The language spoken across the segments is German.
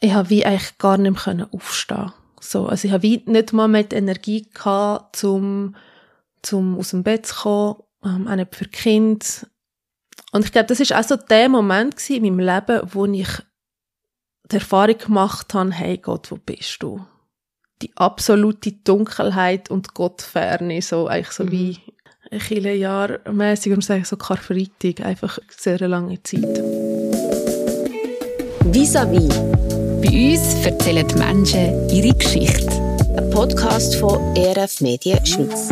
ich habe wie eigentlich gar nicht mehr aufstehen so, also ich habe wie nicht mal mehr die Energie gehabt, zum, zum aus dem Bett zu kommen, ähm, auch nicht für Kind. Und ich glaube, das ist auch so der Moment in meinem Leben, wo ich die Erfahrung gemacht habe, hey Gott, wo bist du? Die absolute Dunkelheit und Gottferne, so eigentlich so mhm. wie viele Jahre mäßig und sage so Karfreitag, einfach sehr lange Zeit. Vis-à-vis. Bei uns erzählen die Menschen ihre Geschichte. Ein Podcast von ERF Medien Schweiz.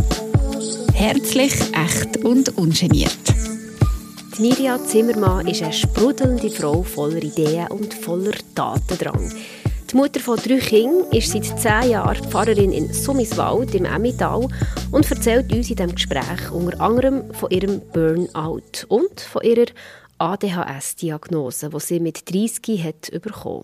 Herzlich, echt und ungeniert. Die Mirja Zimmermann ist eine sprudelnde Frau voller Ideen und voller Tatendrang. Die Mutter von drei Kindern ist seit zehn Jahren Pfarrerin in Summiswald im Emmental und erzählt uns in diesem Gespräch unter anderem von ihrem Burnout und von ihrer ADHS-Diagnose, die sie mit 30 hat bekommen.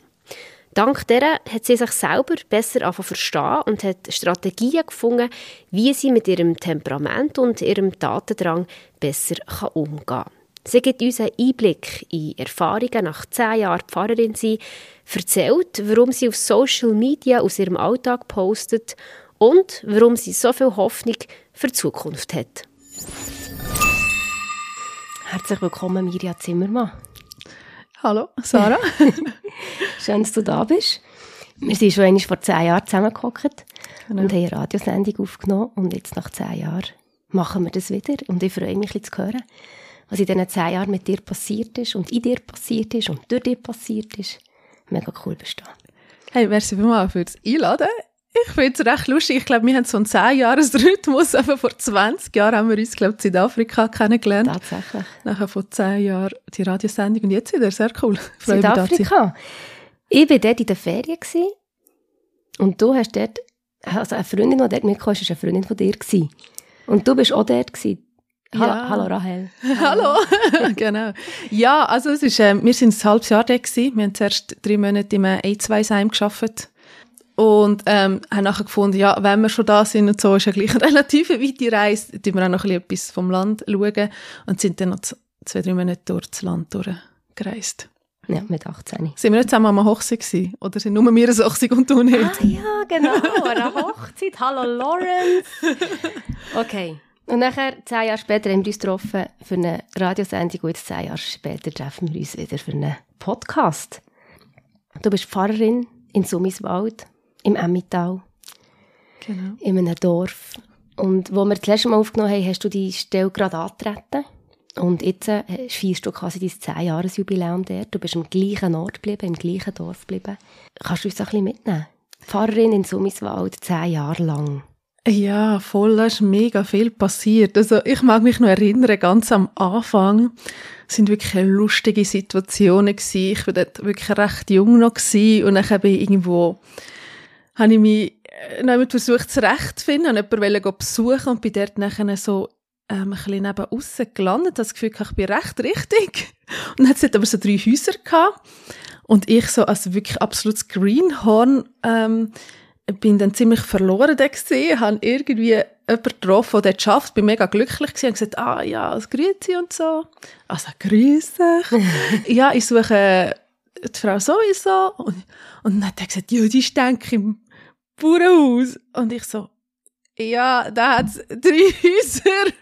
Dank der hat sie sich selber besser verstehen und hat Strategien gefunden, wie sie mit ihrem Temperament und ihrem Tatendrang besser umgehen kann. Sie gibt uns einen Einblick in Erfahrungen nach zehn Jahren Pfarrerin sein, erzählt, warum sie auf Social Media aus ihrem Alltag postet und warum sie so viel Hoffnung für die Zukunft hat. Herzlich willkommen, Mirja Zimmermann. Hallo, Sarah. Schön, dass du da bist. Wir sind schon einmal vor zehn Jahren zusammengehockt genau. und haben eine Radiosendung aufgenommen. Und jetzt nach zehn Jahren machen wir das wieder. Und ich freue mich, zu hören, was in diesen zehn Jahren mit dir passiert ist und in dir passiert ist und durch dir passiert ist. Mega cool bist du. Hey, merci vielmals für das Einladen. Ich finde es recht lustig. Ich glaube, wir haben so einen 10-Jahres-Rhythmus. vor 20 Jahren haben wir uns, glaube ich, in Südafrika kennengelernt. Tatsächlich. Nachher vor 10 Jahren die Radiosendung. Und jetzt wieder. Sehr cool. Südafrika. Ich war dort in der Ferien. Gewesen. Und du hast dort, also eine Freundin, die dort mitgekommen ist, war eine Freundin von dir. Gewesen. Und du bist auch dort. Gewesen. Hallo, ja. hallo Rahel. Hallo, genau. Ja, also es ist, äh, wir sind ein halbes Jahr dort gewesen. Wir haben zuerst drei Monate im A2-Heim gearbeitet und ähm, haben nachher gefunden, ja, wenn wir schon da sind und so, ist ja gleich eine relativ weite Reise, tun wir auch noch ein bisschen etwas vom Land schauen und sind dann noch zwei, drei Monate durch das Land durchgereist. Ja, mit 18. Sind wir nicht zusammen am Hochzeit gewesen? Oder sind nur wir eine Hochzeit und du nicht? Ah ja, genau, eine Hochzeit. Hallo Lawrence. Okay. Und nachher, zehn Jahre später, haben wir uns getroffen für eine Radiosendung und jetzt zehn Jahre später treffen wir uns wieder für einen Podcast. Du bist Pfarrerin in Summiswald im Emmittal. Genau. In einem Dorf. Und wo wir das letzte Mal aufgenommen haben, hast du die Stelle gerade angetreten. Und jetzt äh, feierst du quasi dein 10-Jahres-Jubiläum dort. Du bist am gleichen Ort geblieben, im gleichen Dorf geblieben. Kannst du uns ein bisschen mitnehmen? Pfarrerin in Summiswald, 10 Jahre lang. Ja, voll, da ist mega viel passiert. Also ich mag mich noch erinnern, ganz am Anfang sind wirklich lustige Situationen gewesen. Ich war dort wirklich recht jung noch gewesen und dann bin ich irgendwo habe ich mich äh, noch versucht zurechtzufinden, habe jemanden besuchen und bin dort nachher so ähm, ein bisschen neben aussen gelandet, das Gefühl, ich bin recht richtig. Und dann hat es aber so drei Häuser gehabt. Und ich so als wirklich absolutes Greenhorn ähm, bin dann ziemlich verloren da gesehen, habe irgendwie jemanden getroffen, der dort arbeitet, bin mega glücklich gewesen und gesagt, ah ja, grüezi und so. Also grüße. ja, ich suche die Frau sowieso. Und, und dann hat er gesagt, ja, die ist, denke im Bauernhaus. Und ich so, ja, da hat es drei Häuser.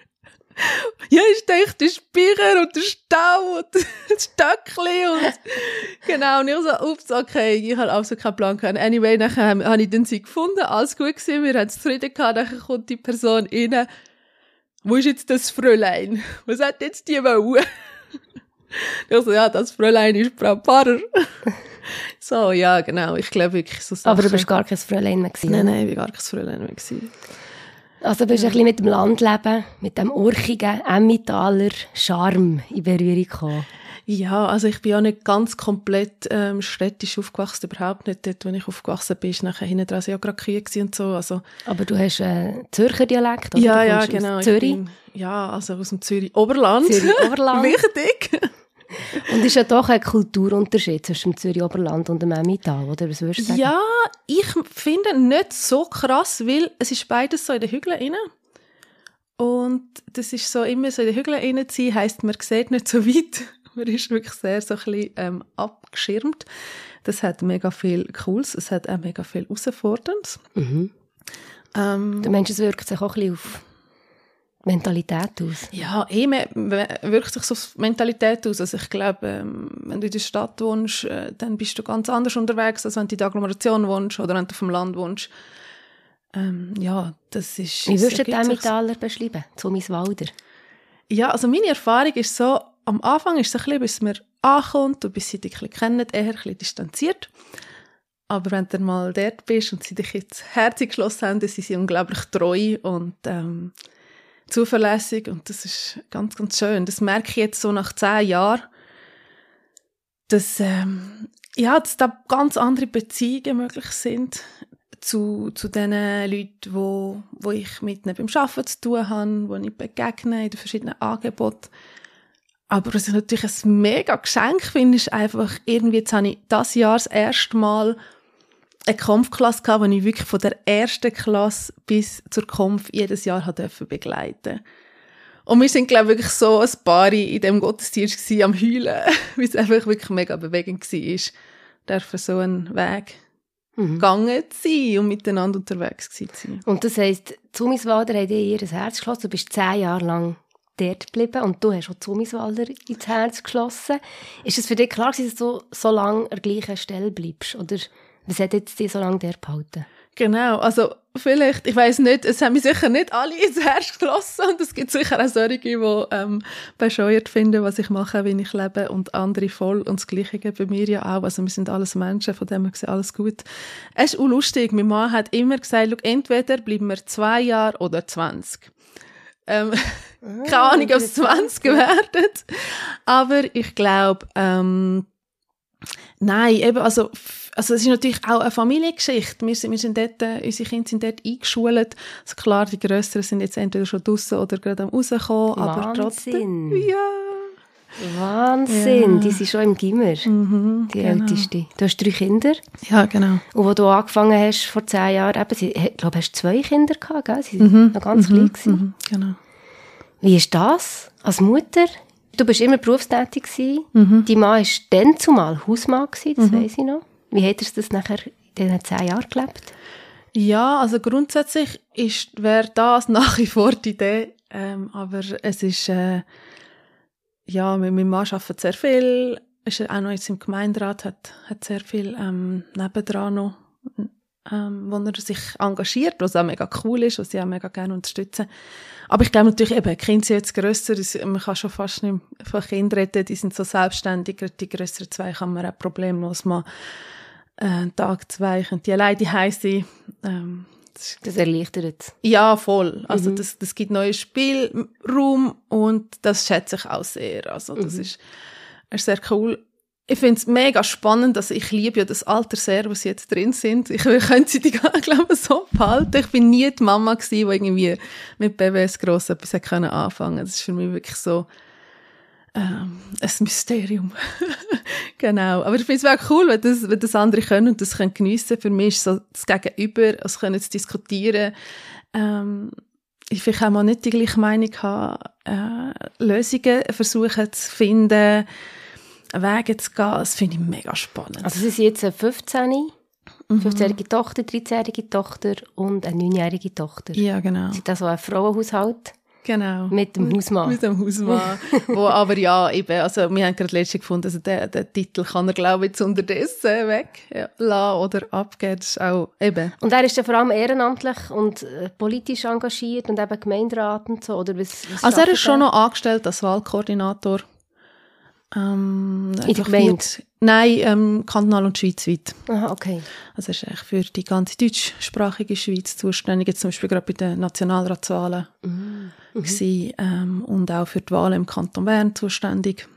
Ja, ich denke, der Speicher und der Stau und das Stöckli und genau. Und ich so, ups, okay, ich habe also keinen Plan gehabt. Anyway, nachher habe ich den sie gefunden, alles gut gewesen, wir haben es zufrieden gehabt, dann kommt die Person rein. Wo ist jetzt das Fräulein? Was hat jetzt die wollen? Ich so, ja, das Fräulein ist Frau Pfarrer. So, ja, genau. Ich glaube wirklich so Sachen. Aber du bist gar kein Fräulein mehr gewesen. Nein, nein, ich war gar kein Fräulein mehr gewesen. Also bist du ja. ein bisschen mit dem Landleben, mit dem urchigen Emmentaler Charme in Berührung gekommen. Ja, also ich bin ja nicht ganz komplett ähm, städtisch aufgewachsen, überhaupt nicht. Dort, wenn ich aufgewachsen bin, ist nachher hinten dran ja gerade Kühe und so. Also, Aber du hast äh, Zürcher Dialekt, oder? Ja, ja, genau. Zürich? Bin, ja, also aus dem Zürich Oberland. Zürich Oberland. Wichtig. Und es ist ja doch ein Kulturunterschied zwischen dem Zürich Oberland und dem Emmental, oder? Was würdest du sagen? Ja, ich finde nicht so krass, weil es ist beides so in den Hügeln inne. Und das ist so immer so in den Hügeln inne zu sein, heisst, man sieht nicht so weit. man ist wirklich sehr so ein bisschen ähm, abgeschirmt. Das hat mega viel Cooles, es hat auch mega viel Herausforderndes. Mhm. Ähm, Der Mensch, es wirkt sich auch ein bisschen auf Mentalität aus. Ja, eh, man, man wirkt sich so auf Mentalität aus. Also ich glaube, ähm, wenn du in der Stadt wohnst, äh, dann bist du ganz anders unterwegs, als wenn du in der Agglomeration wohnst oder wenn du auf dem Land wohnst. Ähm, ja, das ist... Wie es würdest du den Metaller beschreiben? Zumiswalder? Ja, also meine Erfahrung ist so, am Anfang ist es ein bisschen, bis man ankommt und bis sie dich ein bisschen kennen, eher ein bisschen distanziert. Aber wenn du mal dort bist und sie dich jetzt Herz geschlossen haben, dann sind sie unglaublich treu und ähm, zuverlässig und das ist ganz, ganz schön. Das merke ich jetzt so nach zehn Jahren, dass, ähm, ja, dass da ganz andere Beziehungen möglich sind zu, zu den Leuten, wo, wo ich mit ihnen beim Arbeiten zu tun habe, wo ich begegne in den verschiedenen Angeboten. Aber was ich natürlich ein mega Geschenk finde, ist einfach irgendwie, jetzt habe ich das Jahr das erste Mal eine Kampfklasse gehabt, die ich wirklich von der ersten Klasse bis zur Kampf jedes Jahr dürfen begleiten Und wir sind, glaube ich, wirklich so ein Paar in dem Gottesdienst gewesen, am Heulen, weil es einfach wirklich mega bewegend war, dürfen so einen Weg Mhm. gegangen zu sein und miteinander unterwegs zu sein. Und das heisst, Zumiswalder haben dir ihr Herz geschlossen. Du bist zehn Jahre lang dort geblieben und du hast auch Zumiswalder ins Herz geschlossen. Ist es für dich klar dass du so lange an der gleichen Stelle bleibst? Oder was hat jetzt dich so lange dort behalten? Genau, also vielleicht, ich weiß nicht, es haben mich sicher nicht alle ins Herz geschlossen und es gibt sicher auch solche, die ähm, bescheuert finden, was ich mache, wie ich lebe und andere voll und das Gleiche bei mir ja auch, also wir sind alles Menschen, von dem her gesehen alles gut. Es ist auch lustig, mein Mann hat immer gesagt, entweder bleiben wir zwei Jahre oder 20. Ähm, keine Ahnung, ob es 20 werden, aber ich glaube, ähm, Nein, eben, also, also es ist natürlich auch eine Familiengeschichte. Wir sind, wir sind dort, äh, unsere Kinder sind dort eingeschult. Also klar, die Grösseren sind jetzt entweder schon draussen oder gerade am rauskommen, aber Wahnsinn. trotzdem. Ja. Wahnsinn, Ja. die sind schon im Gimmer, Mhm, die genau. älteste. Du hast drei Kinder Ja, genau. und wo du angefangen hast vor zehn Jahren, eben, sie- ich glaube, hast zwei Kinder gehabt, gell? Sie Mhm, waren noch ganz klein. gewesen. Mhm, genau. Wie ist das als Mutter? Du bist immer berufstätig gewesen. Mhm. Dein Mann war dann zumal Hausmann gewesen, das weiss ich noch. Wie hat er das nachher in diesen zehn Jahren gelebt? Ja, also grundsätzlich ist, wäre das nach wie vor die Idee, ähm, aber es ist, äh, ja, mit meinem Mann arbeitet sehr viel, ist auch noch jetzt im Gemeinderat, hat, hat sehr viel ähm, nebendran noch, ähm, wo er sich engagiert, was auch mega cool ist, was ich auch mega gerne unterstütze. Aber ich glaube natürlich eben, die Kinder sind jetzt grösser, man kann schon fast nicht von Kindern reden, die sind so selbstständig, die grösseren zwei kann man auch problemlos mal äh, Tag zwei können die alleine daheim sein. Ähm, das Das erleichtert es. ja, voll. Also das, das gibt neuen Spielraum und das schätze ich auch sehr. Also das ist, ist sehr cool. Ich finde es mega spannend, also ich liebe ja das Alter sehr, wo sie jetzt drin sind. Ich könnte sie die, glaube so behalten. Ich bin nie die Mama gewesen, die irgendwie mit BBS gross etwas hat können anfangen. Das ist für mich wirklich so ähm, ein Mysterium. genau. Aber ich finde es wirklich cool, wenn das, wenn das andere können und das können geniessen. Für mich ist so das Gegenüber, also können zu diskutieren. Ähm, ich vielleicht auch mal nicht die gleiche Meinung haben, äh, Lösungen versuchen zu finden, Wege zu gehen. Das finde ich mega spannend. Also sie sind jetzt eine 15, Mhm. 15-jährige Tochter, 13-jährige Tochter und eine 9-jährige Tochter. ja, genau. Sind das so ein Frauenhaushalt Genau. mit dem Hausmann? Mit dem Hausmann. wo aber ja, eben, also wir haben gerade letztens gefunden, also den, den Titel kann er, glaube ich, jetzt unterdessen weg ja, lassen oder abgeben. Das ist auch eben. Und er ist ja vor allem ehrenamtlich und äh, politisch engagiert und eben Gemeinderat und so, oder was, was Also er ist schon noch angestellt als Wahlkoordinator. Ähm, der einfach Gemeinde? Nein, ähm, kantonal und schweizweit. Aha, okay. Also er ist eigentlich für die ganze deutschsprachige Schweiz zuständig, jetzt zum Beispiel gerade bei den Nationalratswahlen Mhm. gewesen, ähm, und auch für die Wahlen im Kanton Bern zuständig.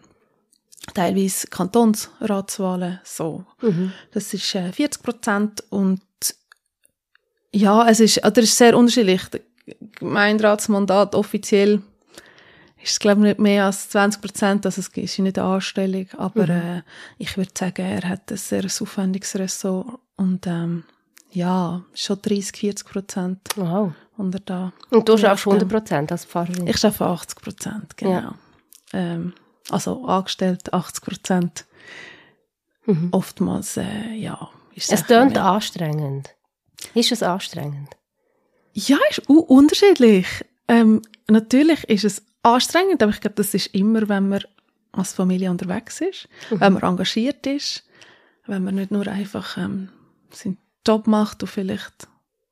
Teilweise Kantonsratswahlen, so. Mhm. Das ist äh, 40 Prozent und ja, es ist, oder es ist sehr unterschiedlich. Gemeinderatsmandat offiziell ist es, glaube ich, nicht mehr als 20 Prozent, also es ist nicht eine Anstellung, aber äh, ich würde sagen, er hat ein sehr aufwendiges Ressort und ähm, ja, schon 30, 40 Prozent Wow. unter da. Und du schaffst stimmt. 100 Prozent als Pfarrerin? Ich schaffe 80 Prozent, genau. Ja. Ähm, Also angestellt 80 Prozent. Mhm. Oftmals, äh, ja. Ist Es tönt mehr. anstrengend. Ist es anstrengend? Ja, ist unterschiedlich. Ähm, natürlich ist es anstrengend, aber ich glaube, das ist immer, wenn man als Familie unterwegs ist, wenn man engagiert ist, wenn man nicht nur einfach ähm, seinen Job macht und vielleicht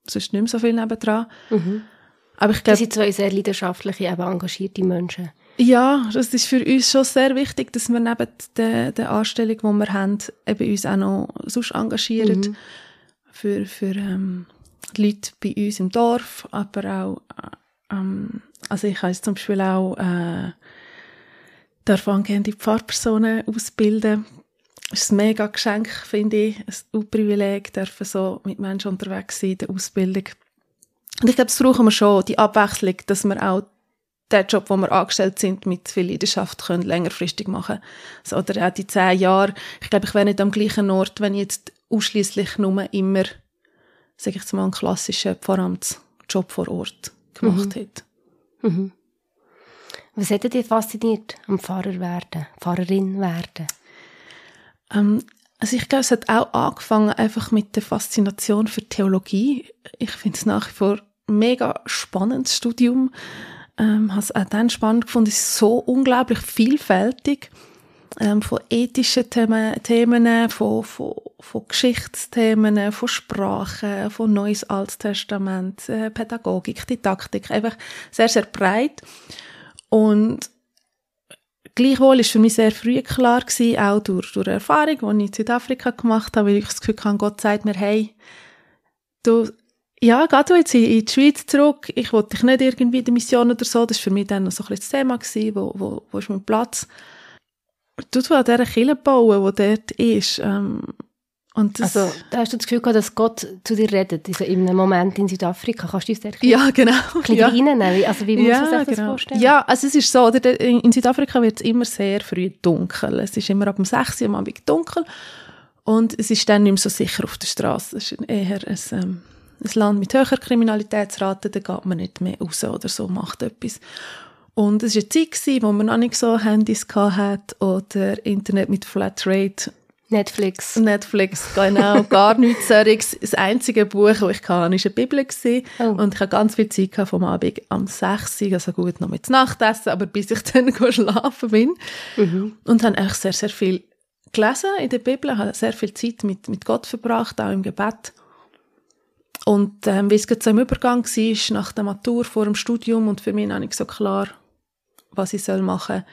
sonst nicht mehr so viel nebendran. Mhm. Aber ich Das glaube, sind zwei sehr leidenschaftliche, eben engagierte Menschen. ja, das ist für uns schon sehr wichtig, dass wir neben der, der Anstellung, die wir haben, eben uns auch noch sonst engagieren. Mhm. Für, für ähm, die Leute bei uns im Dorf, aber auch, äh, ähm, also ich habe zum Beispiel auch äh, darf angehende Pfarrpersonen ausbilden. Das ist ein mega Geschenk, finde ich. Ein Privileg, dürfen so mit Menschen unterwegs sein in der Ausbildung. Und ich glaube, das brauchen wir schon, die Abwechslung, dass wir auch den Job, wo wir angestellt sind, mit viel Leidenschaft können längerfristig machen so, Oder auch die zehn Jahre. Ich glaube, ich wäre nicht am gleichen Ort, wenn ich jetzt ausschließlich nur immer, sage ich jetzt mal, einen klassischen Pfarramtsjob vor Ort gemacht hätte. Mhm. Was hätte dich fasziniert am Pfarrer werden, Pfarrerin werden? Ähm, also ich glaube, es hat auch angefangen einfach mit der Faszination für Theologie. Ich finde es nach wie vor mega spannendes Studium. Ähm, habe es auch dann spannend gefunden. Es ist so unglaublich vielfältig. Ähm, von ethischen Themen, Themen von, von, von Geschichtsthemen, von Sprache, von Neues Altes Testament, äh, Pädagogik, Didaktik. Einfach sehr, sehr breit. Und Gleichwohl ist für mich sehr früh klar gewesen, auch durch, durch Erfahrung, die ich in Südafrika gemacht habe, weil ich das Gefühl hatte, Gott sagt mir, hey, du, ja, geh du jetzt in, die Schweiz zurück, ich wollte dich nicht irgendwie in der Mission oder so, das war für mich dann noch so ein bisschen das Thema gewesen, wo, wo, wo ist mein Platz? Du, du an dieser Kirche bauen, die dort ist, ähm, und das, Also, da hast du das Gefühl gehabt, dass Gott zu dir redet, also in einem Moment in Südafrika. Kannst du uns da ein bisschen ja, genau. ein bisschen ja. reinnehmen? Wie- Also, wie muss man sich das vorstellen? Ja, also es ist so, oder, der- in in Südafrika wird es immer sehr früh dunkel. Es ist immer ab dem 6 Uhr am Abend dunkel und es ist dann nicht mehr so sicher auf der Straße. Es ist eher ein, ähm, ein Land mit höherer Kriminalitätsrate, da geht man nicht mehr raus oder so, macht etwas. Und es war eine Zeit, gewesen, wo man noch nicht so Handys hatte oder Internet mit Flatrate Netflix. Netflix, genau, gar nichts solches. Das einzige Buch, das ich hatte, war eine Bibel. Oh. Und ich hatte ganz viel Zeit vom Abend am 6 Uhr, also gut, noch mit Nachtessen, aber bis ich dann schlafen bin. Mhm. Und habe echt sehr, sehr viel gelesen in der Bibel, habe sehr viel Zeit mit, mit Gott verbracht, auch im Gebet. Und ähm, wie es gerade so im Übergang war, nach der Matur, vor dem Studium, und für mich noch nicht so klar, was ich soll machen soll,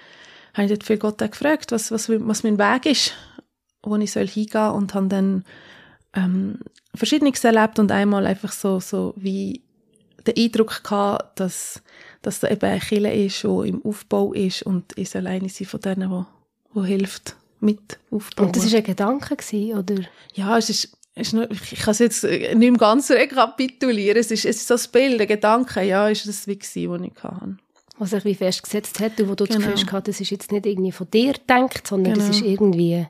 habe ich dort viel Gott gefragt, was, was, was mein Weg ist, wo ich soll hingehen und habe dann ähm, Verschiedenes erlebt und einmal einfach so, so wie den Eindruck gehabt, dass, dass da eben eine Kirche ist, die im Aufbau ist und ich soll eine sein von denen, die, die hilft, mit aufbauen. Und das war ein Gedanke, gewesen, oder? Ja, es ist, nur, ich kann es jetzt nicht im Ganzen rekapitulieren. Es ist, es ist so das Bild, ein Gedanke, ja, ist das wie gewesen, was ich hatte. Was sich wie festgesetzt hat und wo du das Genau. Gefühl gehabt das ist jetzt nicht irgendwie von dir gedacht, sondern das Genau. ist irgendwie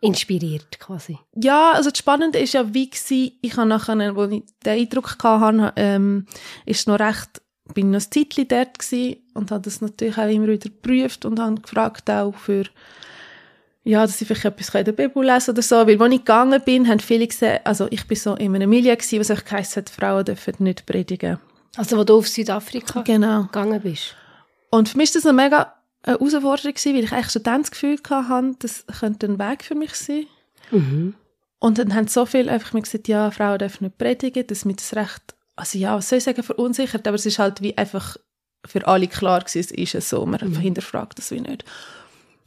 inspiriert, quasi. Ja, also das Spannende ist ja, wie gewesen, ich habe nachher, wo ich den Eindruck hatte, ähm, ist noch recht, bin noch ein Zeitchen dort gewesen und habe das natürlich auch immer wieder geprüft und habe gefragt auch für, ja, dass ich vielleicht etwas in der Bibel lesen oder so, weil als ich gegangen bin, haben viele gesehen, also ich bin so in einem Milieu gewesen, was euch geheißen hat, Frauen dürfen nicht predigen. Also, wo du auf Südafrika Genau. gegangen bist. Und für mich ist das eine mega eine Herausforderung gewesen, weil ich eigentlich schon dann das Gefühl hatte, das könnte ein Weg für mich sein. Mhm. Und dann haben so viele einfach mir gesagt, ja, Frauen dürfen nicht predigen, dass mir das recht, also ja, was soll ich sagen, verunsichert, aber es ist halt wie einfach für alle klar gewesen, es ist es so, man Mhm. hinterfragt das wie nicht.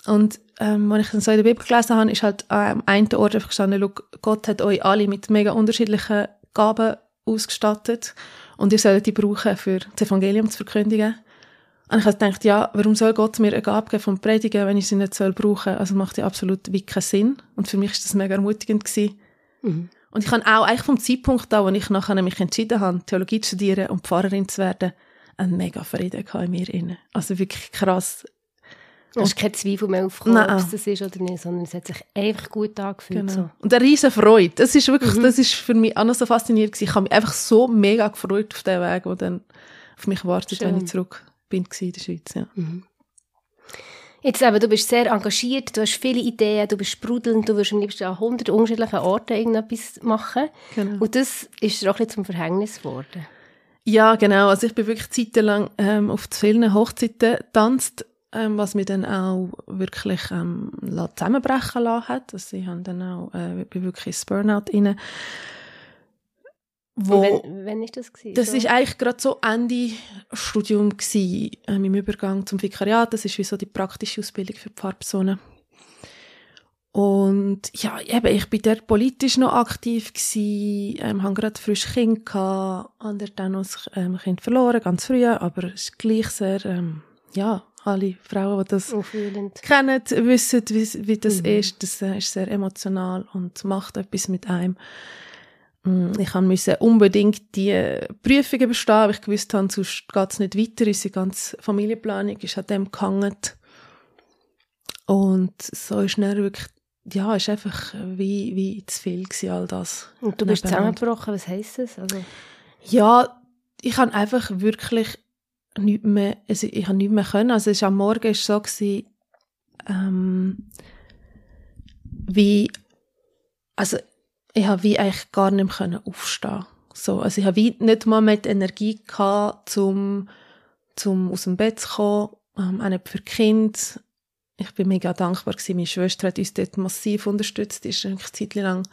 Und ähm, als ich dann so in der Bibel gelesen habe, ist halt am einen Ort einfach gestanden, «Schau, Gott hat euch alle mit mega unterschiedlichen Gaben ausgestattet und ihr sollt die brauchen, für das Evangelium zu verkündigen. Und ich habe gedacht, ja, warum soll Gott mir eine Gabe geben vom Predigen, wenn ich sie nicht soll brauchen? Also macht ja absolut wie keinen Sinn. Und für mich ist das mega ermutigend gewesen. Mhm. Und ich habe auch eigentlich vom Zeitpunkt an, wo ich nachher mich entschieden habe, Theologie zu studieren und Pfarrerin zu werden, einen mega Frieden gehabt in mir inne. Also wirklich krass. Du hast keinen Zweifel mehr aufgekommen, Nein. ob es das ist oder nicht, sondern es hat sich einfach gut angefühlt. Genau. So. Und eine riesen Freude. Das ist wirklich, das ist für mich auch noch so faszinierend gewesen. Ich habe mich einfach so mega gefreut auf den Weg, der dann auf mich wartet, Schön. wenn ich zurück bin in der Schweiz, ja. Jetzt aber, du bist sehr engagiert, du hast viele Ideen, du bist sprudelnd, du wirst am liebsten an hundert unterschiedlichen Orten irgendetwas machen. Genau. Und das ist dir auch ein bisschen zum Verhängnis geworden. Ja, genau. Also ich bin wirklich zeitlang ähm, auf vielen Hochzeiten getanzt, ähm, was mich dann auch wirklich ähm, zusammenbrechen lassen hat. Also ich habe dann auch, äh, bin wirklich ins Burnout rein. Wo, wenn, wenn ist das gewesen? Das so? ist eigentlich gerade so Ende Studium gewesen, ähm, im Übergang zum Vikariat. Das ist wie so die praktische Ausbildung für Pfarrpersonen. Und ja, eben, ich bin dort politisch noch aktiv gewesen, ähm, habe gerade frisch Kind gehabt, habe dann noch ähm, Kind verloren, ganz früh, aber es ist gleich sehr, ähm, ja, alle Frauen, die das Auffühlend. kennen, wissen, wie, wie das mhm. ist. Das äh, ist sehr emotional und macht etwas mit einem. Mm, ich musste unbedingt die Prüfungen bestehen, weil ich gewusst habe, sonst geht es nicht weiter. Unsere ganze Familienplanung ist an dem gehangen. Und so ist dann wirklich, ja, ist einfach wie, wie zu viel gewesen, all das. Und du bist zusammengebrochen, was heisst das? Also ja, ich habe einfach wirklich nichts mehr, also ich habe nichts mehr können. Also es ist am Morgen ist so gewesen, ähm, wie, also ich habe wie eigentlich gar nicht mehr können aufstehen. So, also ich habe wie nicht mal mehr die Energie gehabt, zum, zum aus dem Bett zu kommen, ähm, auch nicht für Kind. Ich bin mega dankbar gewesen. Meine Schwester hat uns dort massiv unterstützt. Die ist eine Zeit lang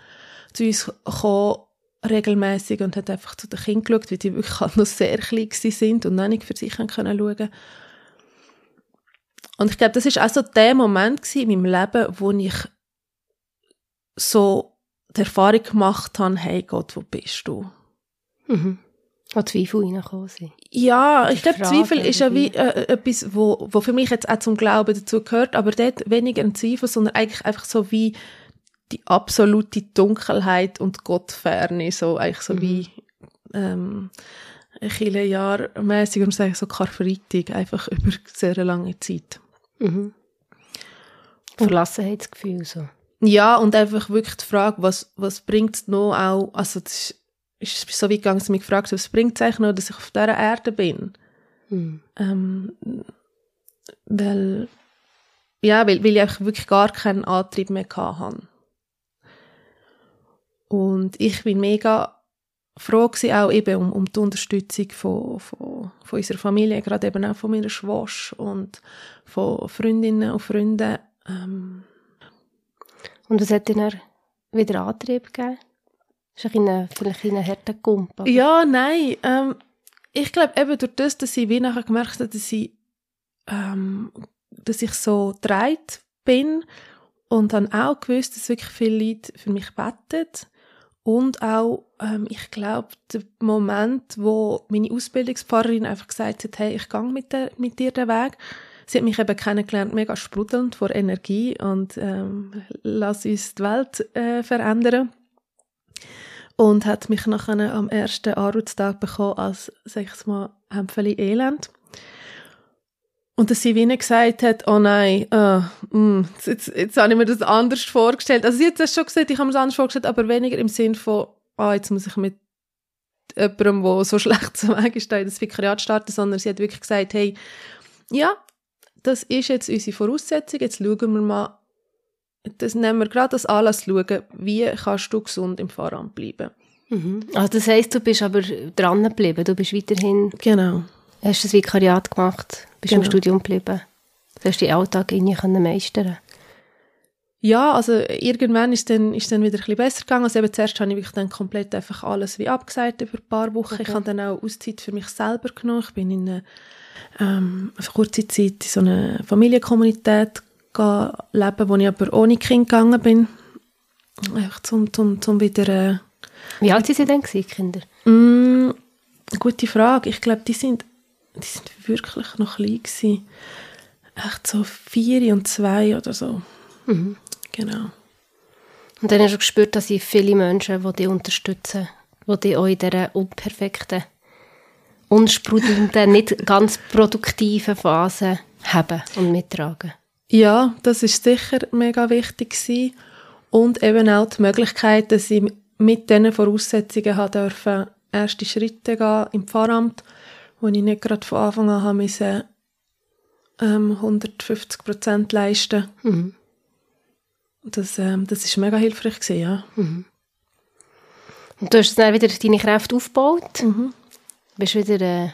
zu uns gekommen, regelmäßig und hat einfach zu den Kindern geschaut, weil die wirklich halt noch sehr klein sind und noch nicht für sich können schauen Und ich glaube, das ist auch so der Moment in meinem Leben, wo ich so die Erfahrung gemacht habe, hey Gott, wo bist du? Mhm. Wo Zweifel reingekommen sind. Ja, ich glaube, Zweifel ist ja wie äh, etwas, wo, wo für mich jetzt auch zum Glauben dazu gehört, aber dort weniger ein Zweifel, sondern eigentlich einfach so wie die absolute Dunkelheit und Gottferne, so eigentlich so mhm. wie ähm, viele Jahre mäßig und sagen so Karfreitag, einfach über sehr lange Zeit. Mhm. Verlassenheitsgefühl so. Ja, und einfach wirklich die Frage, was, was bringt es noch auch, also das ist, ist so weit gegangen, dass ich mich gefragt habe, was bringt es eigentlich noch, dass ich auf dieser Erde bin? Mhm. Ähm, weil, ja, weil, weil ich einfach wirklich gar keinen Antrieb mehr hatte. Und ich bin mega froh gewesen, auch eben um, um die Unterstützung von, von, von unserer Familie, gerade eben auch von meiner Schwester und von Freundinnen und Freunden, ähm, und was hat dir wieder Antrieb gegeben? Ist ein bisschen, vielleicht ein harter Gump? Ja, nein. Ähm, ich glaube eben durch das, dass ich wie nachher gemerkt habe, dass ich, ähm, dass ich so dreit bin und dann auch gewusst, dass wirklich viele Leute für mich beten. Und auch, ähm, ich glaube, der Moment, wo meine Ausbildungspfarrerin einfach gesagt hat, hey, ich gehe mit, mit dir den Weg, sie hat mich eben kennengelernt, mega sprudelnd vor Energie und ähm, lass uns die Welt äh, verändern. Und hat mich nachher am ersten Arbeitstag bekommen als, sag ich mal, Hämpfeli Elend. Und dass sie wie nicht gesagt hat, oh nein, uh, mm, jetzt, jetzt habe ich mir das anders vorgestellt. Also sie hat es schon gesagt, ich habe mir das anders vorgestellt, aber weniger im Sinn von, ah, oh, jetzt muss ich mit jemandem, der so schlecht zum Weg ist, in das Vikariat starten, sondern sie hat wirklich gesagt, hey, ja, das ist jetzt unsere Voraussetzung, jetzt schauen wir mal, das nehmen wir gerade als Anlass schauen, wie kannst du gesund im Fahrrad bleiben. Mhm. Also das heisst, du bist aber dran geblieben, du bist weiterhin... Genau. Hast das Vikariat gemacht, bist genau. im Studium geblieben. Du hast den Alltag irgendwie meistern ja, also irgendwann ist dann, ist dann wieder ein bisschen besser gegangen. Also eben zuerst habe ich wirklich dann komplett einfach alles wie abgesagt über ein paar Wochen. Okay. Ich habe dann auch Auszeit für mich selber genommen. Ich bin in eine ähm, für kurze Zeit in so einer Familienkommunität leben, wo ich aber ohne Kind gegangen bin. Einfach zum, zum, zum wieder... Äh, Wie alt sind sie denn, die Kinder? Mm, gute Frage. Ich glaube, die sind, die sind wirklich noch klein gewesen. Echt so vier und zwei oder so. Mhm. Genau. Und dann hast du gespürt, dass ich viele Menschen, die dich unterstützen, die dich auch in dieser unperfekten unsprudelnden, nicht ganz produktiven Phase haben und mittragen. Ja, das ist sicher mega wichtig gewesen. und eben auch die Möglichkeit, dass ich mit diesen Voraussetzungen habe dürfen erste Schritte gehen im Pfarramt, wo ich nicht gerade von Anfang an haben müssen, ähm, 150 Prozent leisten. Mhm. Das, ähm, das ist mega hilfreich gewesen, ja. Und du hast dann wieder deine Kräfte aufgebaut. Mhm. Bist wieder, äh,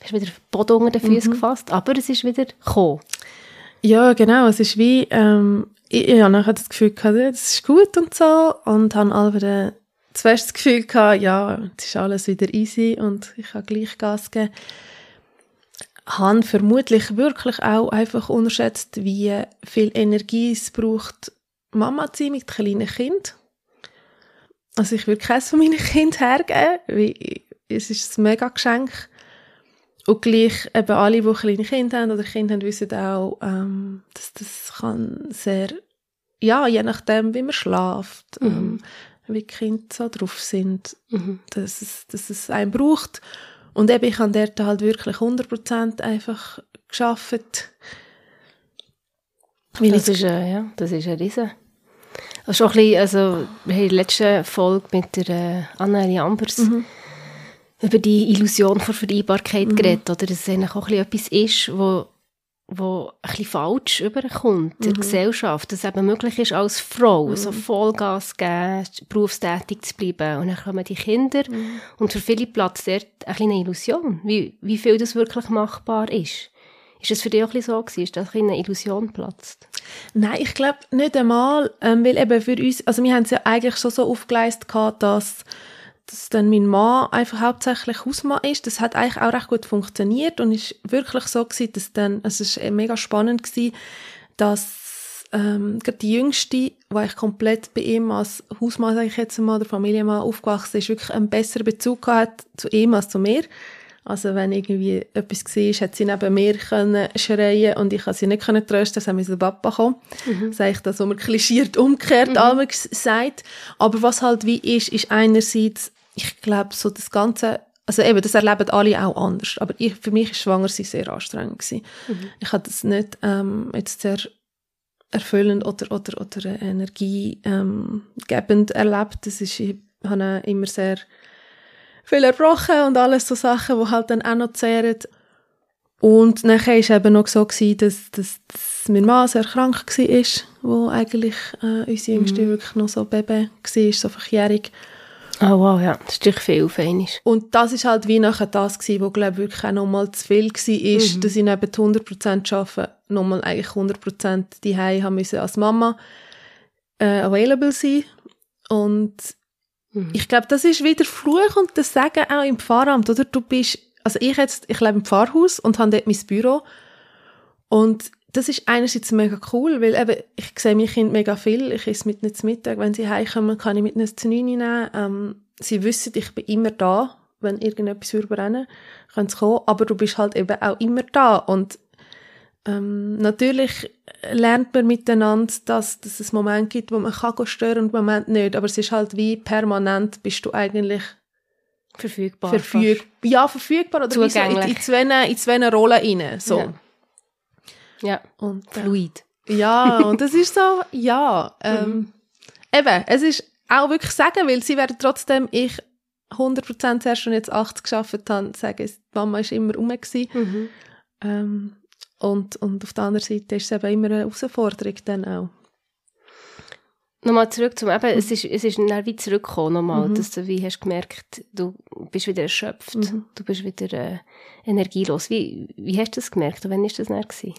hast wieder Boden unter den Füßen gefasst, aber es ist wieder gekommen. Ja, genau. Es ist wie, ähm, ich, ich habe nachher das Gefühl gehabt, das ist gut und so. Und habe aber dann zuerst das Gefühl gehabt, ja, es ist alles wieder easy und ich habe gleich Gas gegeben. Habe vermutlich wirklich auch einfach unterschätzt, wie viel Energie es braucht, Mama zu mit kleinen Kind. Also ich würde keines von meinen Kindern hergeben, weil es ist ein mega Geschenk. Und gleich eben alle, die kleine Kinder haben oder Kinder haben, wissen auch, ähm, dass das kann sehr, ja, je nachdem, wie man schläft, ähm, wie die Kinder so drauf sind, dass, es, dass es einen braucht. Und eben, ich habe dort halt wirklich 100% einfach geschafft. Weil Das ist, äh, ja, das ist ein Riesen. Also schon ein bisschen, also wir haben in der letzten Folge mit der äh, Anneli Ambers über die Illusion von Vereinbarkeit geredet, oder? Dass es eigentlich auch ein bisschen etwas ist, wo, wo ein bisschen falsch überkommt in der Gesellschaft, dass es eben möglich ist, als Frau so Vollgas geben, berufstätig zu bleiben. Und dann kommen die Kinder und für viele Platz dort eine kleine Illusion, wie, wie viel das wirklich machbar ist. Ist es für dich auch ein so gewesen, ist das eine Illusion platzt? Nein, ich glaube nicht einmal, ähm, weil eben für uns, also wir haben es ja eigentlich schon so aufgeleistet gehabt, dass, dass dann mein Mann einfach hauptsächlich Hausmann ist. Das hat eigentlich auch recht gut funktioniert und ist wirklich so gewesen, dass dann, also es ist mega spannend gewesen, dass ähm, gerade die Jüngste, die eigentlich komplett bei ihm als Hausmann, sage ich jetzt mal, oder Familienmann aufgewachsen ist, wirklich einen besseren Bezug gehabt zu ihm als zu mir. Also wenn irgendwie etwas war, hat sie neben mir können schreien und ich konnte sie nicht können trösten, das haben der Papa kommen. Mhm. Sag ich das, was man klischiert umgekehrt mhm. sagt. Aber was halt wie ist, ist einerseits, ich glaube, so das Ganze, also eben, das erleben alle auch anders. Aber ich, für mich ist schwanger sein sehr anstrengend gewesen. Ich habe das nicht ähm, jetzt sehr erfüllend oder, oder, oder energiegebend ähm, erlebt. Das ist, ich habe immer sehr viel erbrochen und alles so Sachen, die halt dann auch noch zehren. Und nachher war es eben noch so, gewesen, dass, dass, dass mein Mann sehr krank war, wo eigentlich äh, unsere Jüngste wirklich noch so Baby war, so verjährig. Oh wow, ja, das ist natürlich viel einmal. Und das ist halt wie nachher das gewesen, wo, glaube wirklich auch nochmal zu viel war, dass ich neben die 100% arbeiten, nochmal eigentlich 100% die haben müssen als Mama äh, available sein. Und ich glaube, das ist wieder Fluch und das Sagen auch im Pfarramt, oder? Du bist, also ich jetzt, ich lebe im Pfarrhaus und habe dort mein Büro. Und das ist einerseits mega cool, weil eben, ich sehe mein Kind mega viel. Ich esse mit ihnen zu Mittag. Wenn sie heimkommen, kann ich mit ihnen zu nehmen. Ähm, sie wissen, ich bin immer da. Wenn irgendetwas überrennen, können sie kommen. Aber du bist halt eben auch immer da. Und ähm, natürlich lernt man miteinander, dass, dass es Momente gibt, wo man kann stören und Moment nicht. Aber es ist halt wie permanent bist du eigentlich Verfügbar. verfügbar. Ja, verfügbar oder so in, Zugänglich. in, zwei, in zwei Rollen rein. So. Ja. Ja, Und, äh, fluid. ja, und das ist so, ja. Ähm, Eben, es ist auch wirklich sagen, weil sie werden trotzdem, ich 100% zuerst und jetzt 80 geschafft habe, sagen, Mama ist immer rum gewesen. Ähm, und, und auf der anderen Seite ist es eben immer eine Herausforderung dann auch. Nochmal zurück zum, eben, es ist, es ist dann wie zurückgekommen nochmal, dass du wie hast gemerkt, du bist wieder erschöpft, du bist wieder äh, energielos. Wie, wie hast du das gemerkt und wann ist das dann gewesen?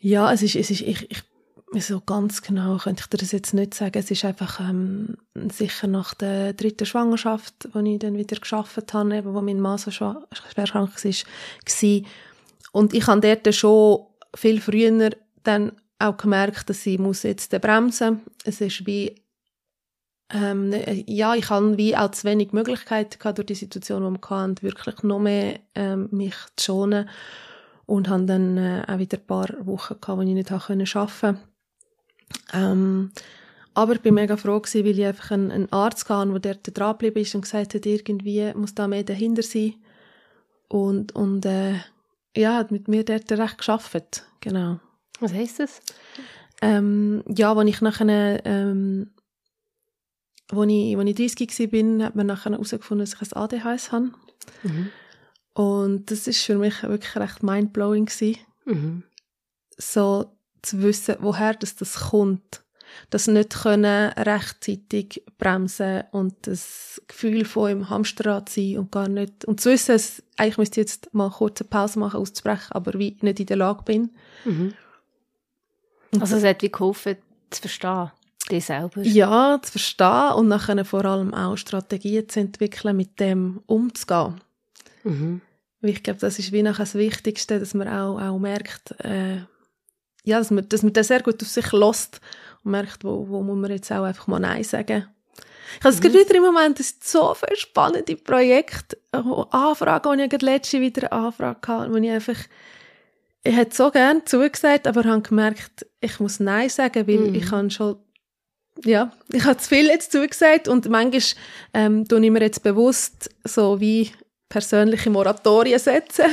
Ja, es ist, es ist, ich, ich, so ganz genau könnte ich dir das jetzt nicht sagen. Es ist einfach ähm, sicher nach der dritten Schwangerschaft, wo ich dann wieder geschafft habe, eben, wo mein Mann so schwer krank war, war. Und ich habe dort schon viel früher dann auch gemerkt, dass ich muss jetzt bremsen. Es ist wie ähm, ne- ja, ich habe wie auch zu wenig Möglichkeiten gehabt durch die Situation, die wir hatten, wirklich noch mehr ähm, mich zu schonen und habe dann äh, auch wieder ein paar Wochen gehabt, wo ich nicht arbeiten ähm, aber ich bin mega froh gewesen, weil ich einfach einen, einen Arzt hatte, der dort dran ist und gesagt hat, irgendwie muss da mehr dahinter sein. Und, und äh, ja, hat mit mir dort recht geschafft. Genau. Was heisst das? Ähm, ja, als ich nachher, ähm, wo ich, wo ich 30 war, bin, hat man nachher herausgefunden, dass ich ein ADHS habe. Und das ist für mich wirklich recht mindblowing gewesen. Mhm. So zu wissen, woher das, das kommt. Das nicht können rechtzeitig bremsen und das Gefühl von im Hamsterrad sein und gar nicht, und zu wissen, dass eigentlich müsste ich jetzt mal kurz eine Pause machen, auszubrechen, aber wie nicht in der Lage bin. Mhm. Also es hat wie geholfen, zu verstehen, dich selber. Ja, zu verstehen und nachher vor allem auch Strategien zu entwickeln, mit dem umzugehen. Mhm. Ich glaube, das ist wie nachher das Wichtigste, dass man auch, auch merkt, äh, ja, dass man, dass man das sehr gut auf sich lässt merkt, wo, wo muss man jetzt auch einfach mal Nein sagen. Ich habe es mhm. gerade im Moment, es sind so viele spannende Projekte, Anfragen, die ich letzte wieder eine Anfrage hatte, wo ich einfach, ich hätte so gerne zugesagt, aber habe gemerkt, ich muss Nein sagen, weil mhm. ich habe schon, ja, ich habe zu viel jetzt zugesagt und manchmal ähm, tue ich mir jetzt bewusst so wie persönliche Moratorien setzen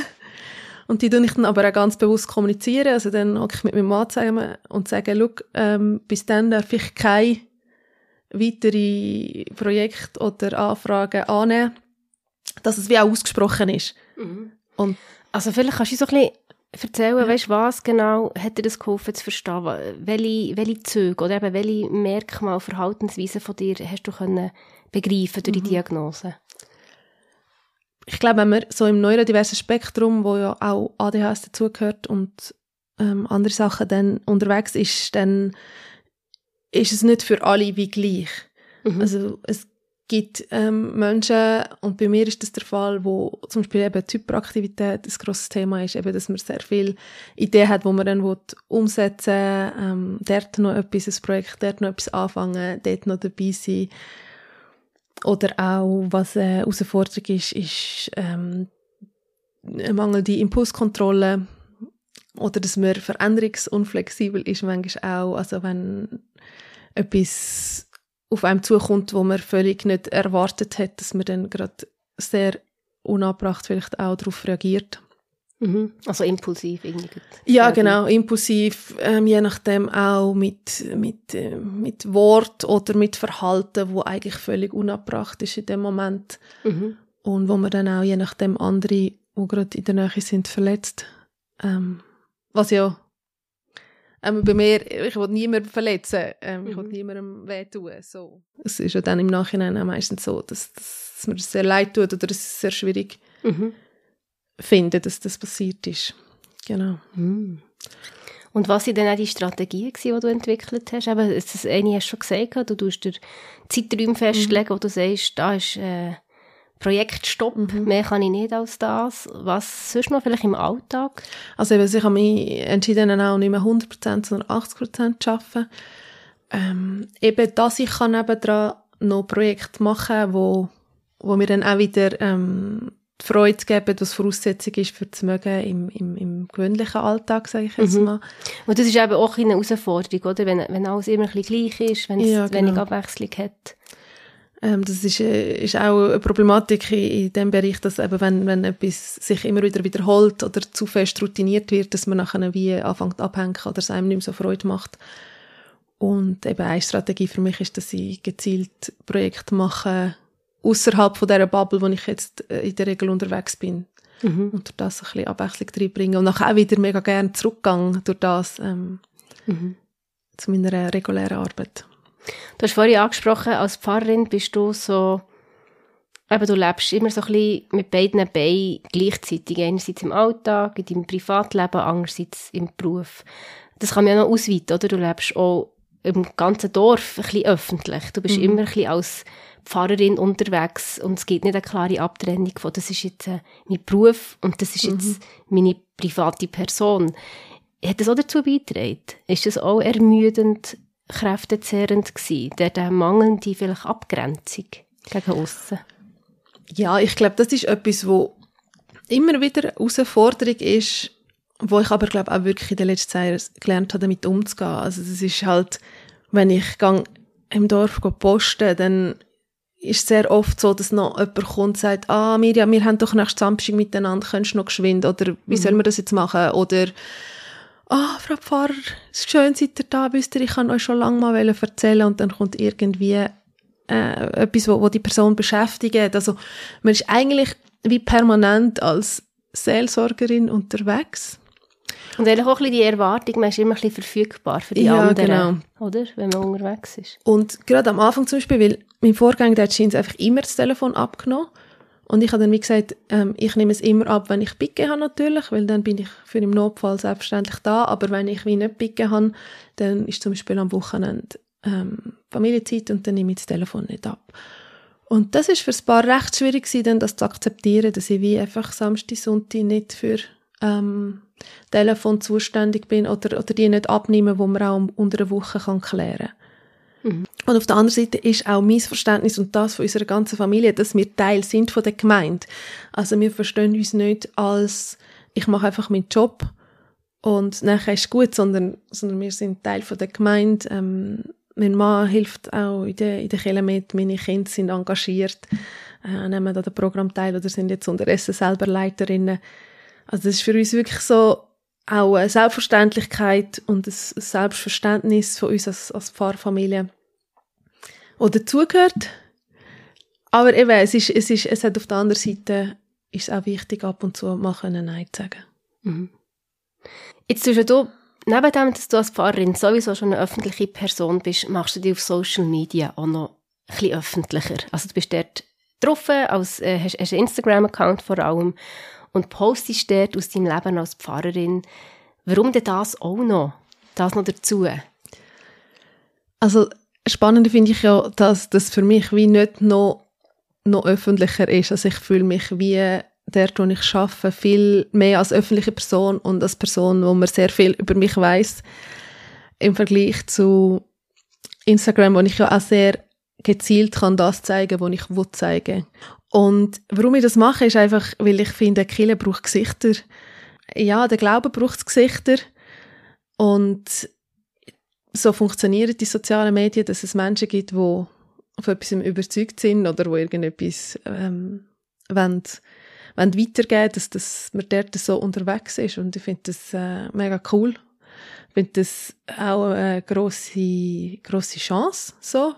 und die tue ich dann aber auch ganz bewusst kommunizieren. Also dann hocke ich mit meinem Mann zusammen und sage, schau, ähm, bis dann darf ich keine weitere Projekte oder Anfragen annehmen, dass es wie auch ausgesprochen ist. Mhm. Und also vielleicht kannst du so ein bisschen erzählen, ja. weißt, was genau hat dir das geholfen zu verstehen? Welche, welche Züge oder eben welche Merkmale, Verhaltensweisen von dir hast du können begreifen durch die mhm. Diagnose? Ich glaube, wenn man so im neurodiversen Spektrum, wo ja auch ADHS dazugehört und ähm, andere Sachen dann unterwegs ist, dann ist es nicht für alle wie gleich. Mhm. Also es gibt ähm, Menschen, und bei mir ist das der Fall, wo zum Beispiel eben die Hyperaktivität ein grosses Thema ist, eben, dass man sehr viel Ideen hat, wo man dann will umsetzen will, ähm, dort noch etwas, ein Projekt, dort noch etwas anfangen, dort noch dabei sein. Oder auch, was eine Herausforderung ist, ist ähm, eine mangelnde Impulskontrolle oder dass man veränderungsunflexibel ist manchmal auch. Also wenn etwas auf einem zukommt, wo man völlig nicht erwartet hat, dass man dann gerade sehr unabbracht vielleicht auch darauf reagiert. Mhm. Also impulsiv irgendwie. Ja, genau, impulsiv, ähm, je nachdem auch mit, mit, äh, mit Wort oder mit Verhalten, wo eigentlich völlig unabbracht ist in dem Moment. Mhm. Und wo man dann auch je nachdem andere, die gerade in der Nähe sind, verletzt. Ähm, was ja ähm, bei mir, ich will niemanden verletzen, ähm, ich will mhm. niemandem wehtun. So. Es ist ja dann im Nachhinein auch meistens so, dass, dass mir das sehr leid tut oder es ist sehr schwierig mhm finden, dass das passiert ist. Genau. Hm. Und was sind denn auch die Strategien, die du entwickelt hast? Eben, das eine hast du schon gesagt, du tust dir Zeiträume festlegen, mhm. wo du sagst, da ist äh, Projektstopp, mhm. mehr kann ich nicht als das. Was sonst noch vielleicht im Alltag? Also eben, ich habe mich entschieden, auch nicht mehr 100%, sondern 80% zu arbeiten. Ähm, eben, dass ich kann nebendran noch Projekte machen kann, wo, wo mir dann auch wieder ähm, die Freude geben, was Voraussetzung ist für das Mögen im, im, im gewöhnlichen Alltag, sage ich jetzt mhm. mal. Und das ist eben auch eine Herausforderung, oder? Wenn, wenn alles immer ein bisschen gleich ist, wenn es ja, genau. wenig Abwechslung hat. Ähm, das ist, äh, ist auch eine Problematik in, in dem Bereich, dass eben, wenn, wenn etwas sich immer wieder wiederholt oder zu fest routiniert wird, dass man nachher wie anfängt abhängen oder es einem nicht mehr so Freude macht. Und eben eine Strategie für mich ist, dass ich gezielt Projekte mache, außerhalb von dieser Bubble, wo ich jetzt äh, in der Regel unterwegs bin. Mhm. Und durch das ein bisschen Abwechslung reinbringen. Und nachher auch wieder mega gerne zurückgegangen durch das ähm, mhm. zu meiner regulären Arbeit. Du hast vorhin angesprochen, als Pfarrerin bist du so, eben du lebst immer so ein bisschen mit beiden Beinen gleichzeitig. Einerseits im Alltag, in deinem Privatleben, andererseits im Beruf. Das kann man ja noch ausweiten, oder? Du lebst auch im ganzen Dorf ein bisschen öffentlich. Du bist mhm. immer ein bisschen als Pfarrerin unterwegs und es gibt nicht eine klare Abtrennung von, das ist jetzt äh, mein Beruf und das ist jetzt mhm. meine private Person. Hat das auch dazu beigetragen? Ist das auch ermüdend, kräftezehrend gewesen, der, der mangelnde vielleicht Abgrenzung gegen aussen? Ja, ich glaube, das ist etwas, wo immer wieder eine Herausforderung ist, wo ich aber glaube auch wirklich in den letzten Jahren gelernt habe, damit umzugehen. Also das ist halt, wenn ich gang im Dorf posten, dann ist sehr oft so, dass noch jemand kommt und sagt, ah, Mirja, wir haben doch nächsten Samstag miteinander, könntest du noch geschwind, oder wie mhm. sollen wir das jetzt machen, oder ah, Frau Pfarrer, es ist schön, seid ihr da, wisst ihr, ich kann euch schon lange mal erzählen, und dann kommt irgendwie äh, etwas, wo, wo die Person beschäftigt. Also man ist eigentlich wie permanent als Seelsorgerin unterwegs. Und eigentlich auch ein bisschen die Erwartung, man ist immer ein bisschen verfügbar für die Ja, anderen, genau. oder? Wenn man unterwegs ist. Und gerade am Anfang zum Beispiel, weil mein Vorgänger, der hat scheint einfach immer das Telefon abgenommen. Und ich habe dann wie gesagt, ähm, ich nehme es immer ab, wenn ich Picke habe natürlich, weil dann bin ich für im Notfall selbstverständlich da. Aber wenn ich wie nicht Picke habe, dann ist zum Beispiel am Wochenende ähm, Familienzeit und dann nehme ich das Telefon nicht ab. Und das ist für ein paar recht schwierig gewesen, dann das zu akzeptieren, dass ich wie einfach Samstag, Sonntag nicht für ähm, Telefon zuständig bin oder, oder die nicht abnehmen, wo man auch unter einer Woche kann klären Und auf der anderen Seite ist auch mein Verständnis und das von unserer ganzen Familie, dass wir Teil sind von der Gemeinde. Also wir verstehen uns nicht als, ich mache einfach meinen Job und nachher ist gut, sondern, sondern wir sind Teil von der Gemeinde. Ähm, mein Mann hilft auch in der, in der Kirche mit, meine Kinder sind engagiert, äh, nehmen an dem Programm teil oder sind jetzt unterdessen selber Leiterinnen. Also das ist für uns wirklich so auch eine Selbstverständlichkeit und ein Selbstverständnis von uns als, als Pfarrfamilie, die dazugehört. Aber eben, es, ist, es, ist, es hat auf der anderen Seite ist es auch wichtig, ab und zu mal können Nein zu sagen. Jetzt tust du, neben dem, dass du als Pfarrerin sowieso schon eine öffentliche Person bist, machst du dich auf Social Media auch noch ein bisschen öffentlicher. Also du bist dort drauf, als, äh, hast, hast einen Instagram-Account vor allem und postest dort aus deinem Leben als Pfarrerin. Warum denn das auch noch? Das noch dazu? Also spannend finde ich ja, dass das für mich wie nicht noch, noch öffentlicher ist. Also ich fühle mich wie dort, wo ich arbeite, viel mehr als öffentliche Person und als Person, wo man sehr viel über mich weiß im Vergleich zu Instagram, wo ich ja auch sehr gezielt kann das zeigen, was ich will zeigen. Und warum ich das mache, ist einfach, weil ich finde, Kille braucht Gesichter. Ja, der Glaube braucht Gesichter. Und so funktionieren die sozialen Medien, dass es Menschen gibt, die auf etwas überzeugt sind oder wo irgendetwas ähm, wollen, wollen weitergeben, dass, dass man dort so unterwegs ist. Und ich finde das äh, mega cool. Ich finde das auch eine grosse, grosse Chance. So.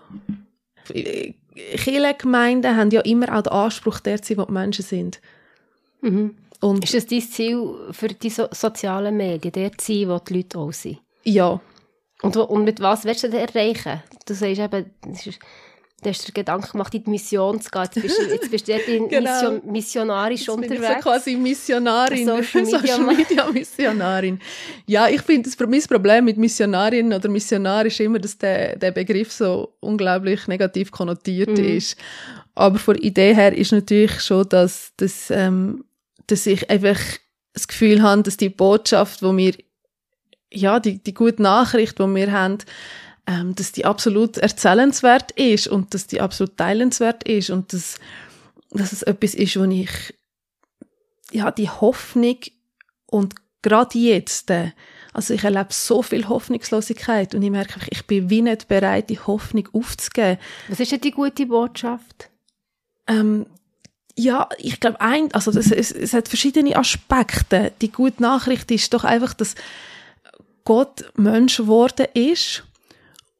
Kirchengemeinden haben ja immer auch den Anspruch, dort zu sein, wo die Menschen sind. Mhm. Und Ist das dein Ziel für die so sozialen Medien, dort zu sein, wo die Leute auch sind? ja, Und, und mit was willst du denn erreichen? Du sagst eben, das du hast dir Gedanken gemacht, in die Mission zu gehen. Jetzt bist du, jetzt bist du in Genau. Mission, missionarisch Jetzt bin ich unterwegs. so quasi Missionarin, Social Media- Media Missionarin. Ja, ich finde, das mein Problem mit Missionarin oder Missionar ist immer, dass der, der Begriff so unglaublich negativ konnotiert ist. Aber von der Idee her ist natürlich schon, dass, dass, ähm, dass ich einfach das Gefühl habe, dass die Botschaft, wo wir, ja, die, die gute Nachricht, die wir haben, ähm, dass die absolut erzählenswert ist und dass die absolut teilenswert ist und dass, dass es etwas ist, wo ich ja, die Hoffnung und gerade jetzt, äh, also ich erlebe so viel Hoffnungslosigkeit und ich merke, einfach, ich bin wie nicht bereit, die Hoffnung aufzugeben. Was ist denn die gute Botschaft? Ähm, ja, ich glaube, ein, also das, es, es hat verschiedene Aspekte. Die gute Nachricht ist doch einfach, dass Gott Mensch geworden ist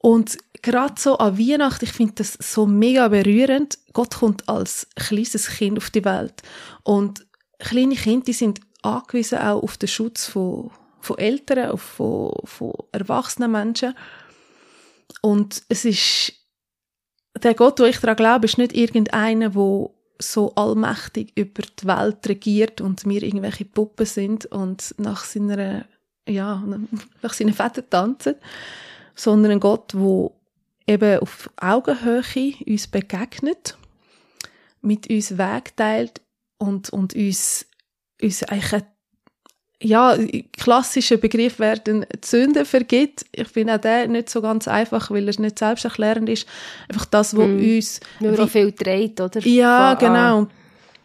und gerade so an Weihnachten, ich finde das so mega berührend. Gott kommt als kleines Kind auf die Welt und kleine Kinder, die sind angewiesen auch auf den Schutz von, von Eltern, auf, von, von erwachsenen Menschen. Und es ist, der Gott, wo ich daran glaube, ist nicht irgendeiner, der so allmächtig über die Welt regiert und wir irgendwelche Puppen sind und nach seiner, ja, nach seinen Vätern tanzen, sondern ein Gott, wo eben auf Augenhöhe uns begegnet, mit uns Weg teilt und, und uns, uns eigentlich ein ja, klassischer Begriff werden Sünde vergibt. Ich finde auch der nicht so ganz einfach, weil er nicht selbsterklärend ist. Einfach das, was Mm. uns... Weil er auch viel dreht, oder? Ja, Von- genau. An,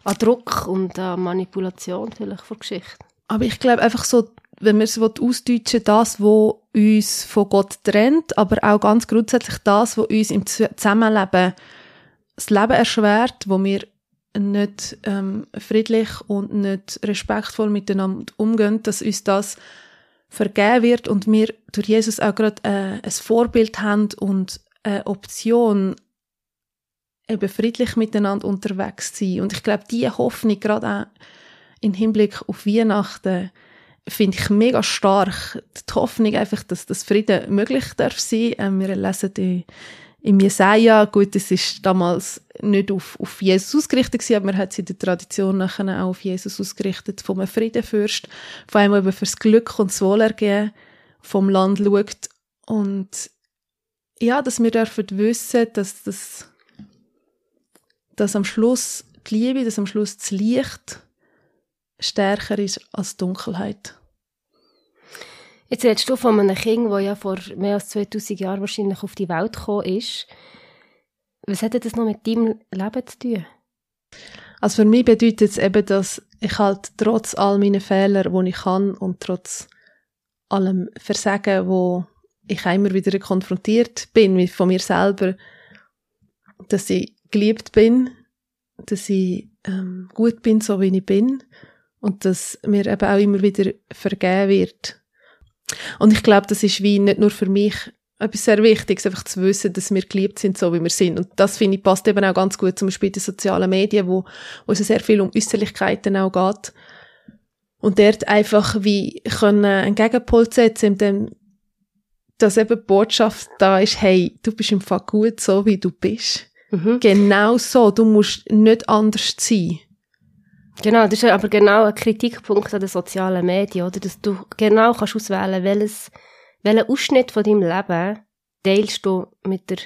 an Druck und an Manipulation vielleicht von Geschichte. Aber ich glaube einfach so, wenn wir es ausdeutschen das, was uns von Gott trennt, aber auch ganz grundsätzlich das, was uns im Zusammenleben das Leben erschwert, wo wir nicht ähm, friedlich und nicht respektvoll miteinander umgehen, dass uns das vergeben wird und wir durch Jesus auch gerade äh, ein Vorbild haben und eine Option, eben friedlich miteinander unterwegs zu sein. Und ich glaube, diese Hoffnung, gerade auch im Hinblick auf Weihnachten, finde ich mega stark. Die Hoffnung einfach, dass das Frieden möglich darf sein. Ähm, wir lesen die im Jesaja, gut, es ist damals nicht auf, auf Jesus ausgerichtet gewesen, aber man hat sie in der Tradition nachher auch auf Jesus ausgerichtet, vom Friedenfürst, vor allem eben fürs Glück und das Wohlergehen vom Land schaut. Und ja, dass wir dürfen wissen, dass das, dass am Schluss die Liebe, dass am Schluss das Licht stärker ist als Dunkelheit. Jetzt redest du von einem Kind, das ja vor mehr als 2000 Jahren wahrscheinlich auf die Welt gekommen ist. Was hat das noch mit deinem Leben zu tun? Also für mich bedeutet es eben, dass ich halt trotz all meinen Fehlern, die ich kann und trotz allem Versagen, wo ich immer wieder konfrontiert bin von mir selber, dass ich geliebt bin, dass ich ähm, gut bin, so wie ich bin und dass mir eben auch immer wieder vergeben wird und ich glaube, das ist wie nicht nur für mich etwas sehr Wichtiges, einfach zu wissen, dass wir geliebt sind, so wie wir sind. Und das, finde ich, passt eben auch ganz gut zum Beispiel in den sozialen Medien, wo, wo es sehr viel um Äußerlichkeiten auch geht. Und dort einfach wie können einen Gegenpol setzen, indem dass eben die Botschaft da ist, hey, du bist im Fall gut, so wie du bist. Mhm. Genau so, du musst nicht anders sein. Genau, das ist aber genau ein Kritikpunkt an den sozialen Medien, oder? Dass du genau kannst auswählen, welches, welchen Ausschnitt von deinem Leben teilst du mit der,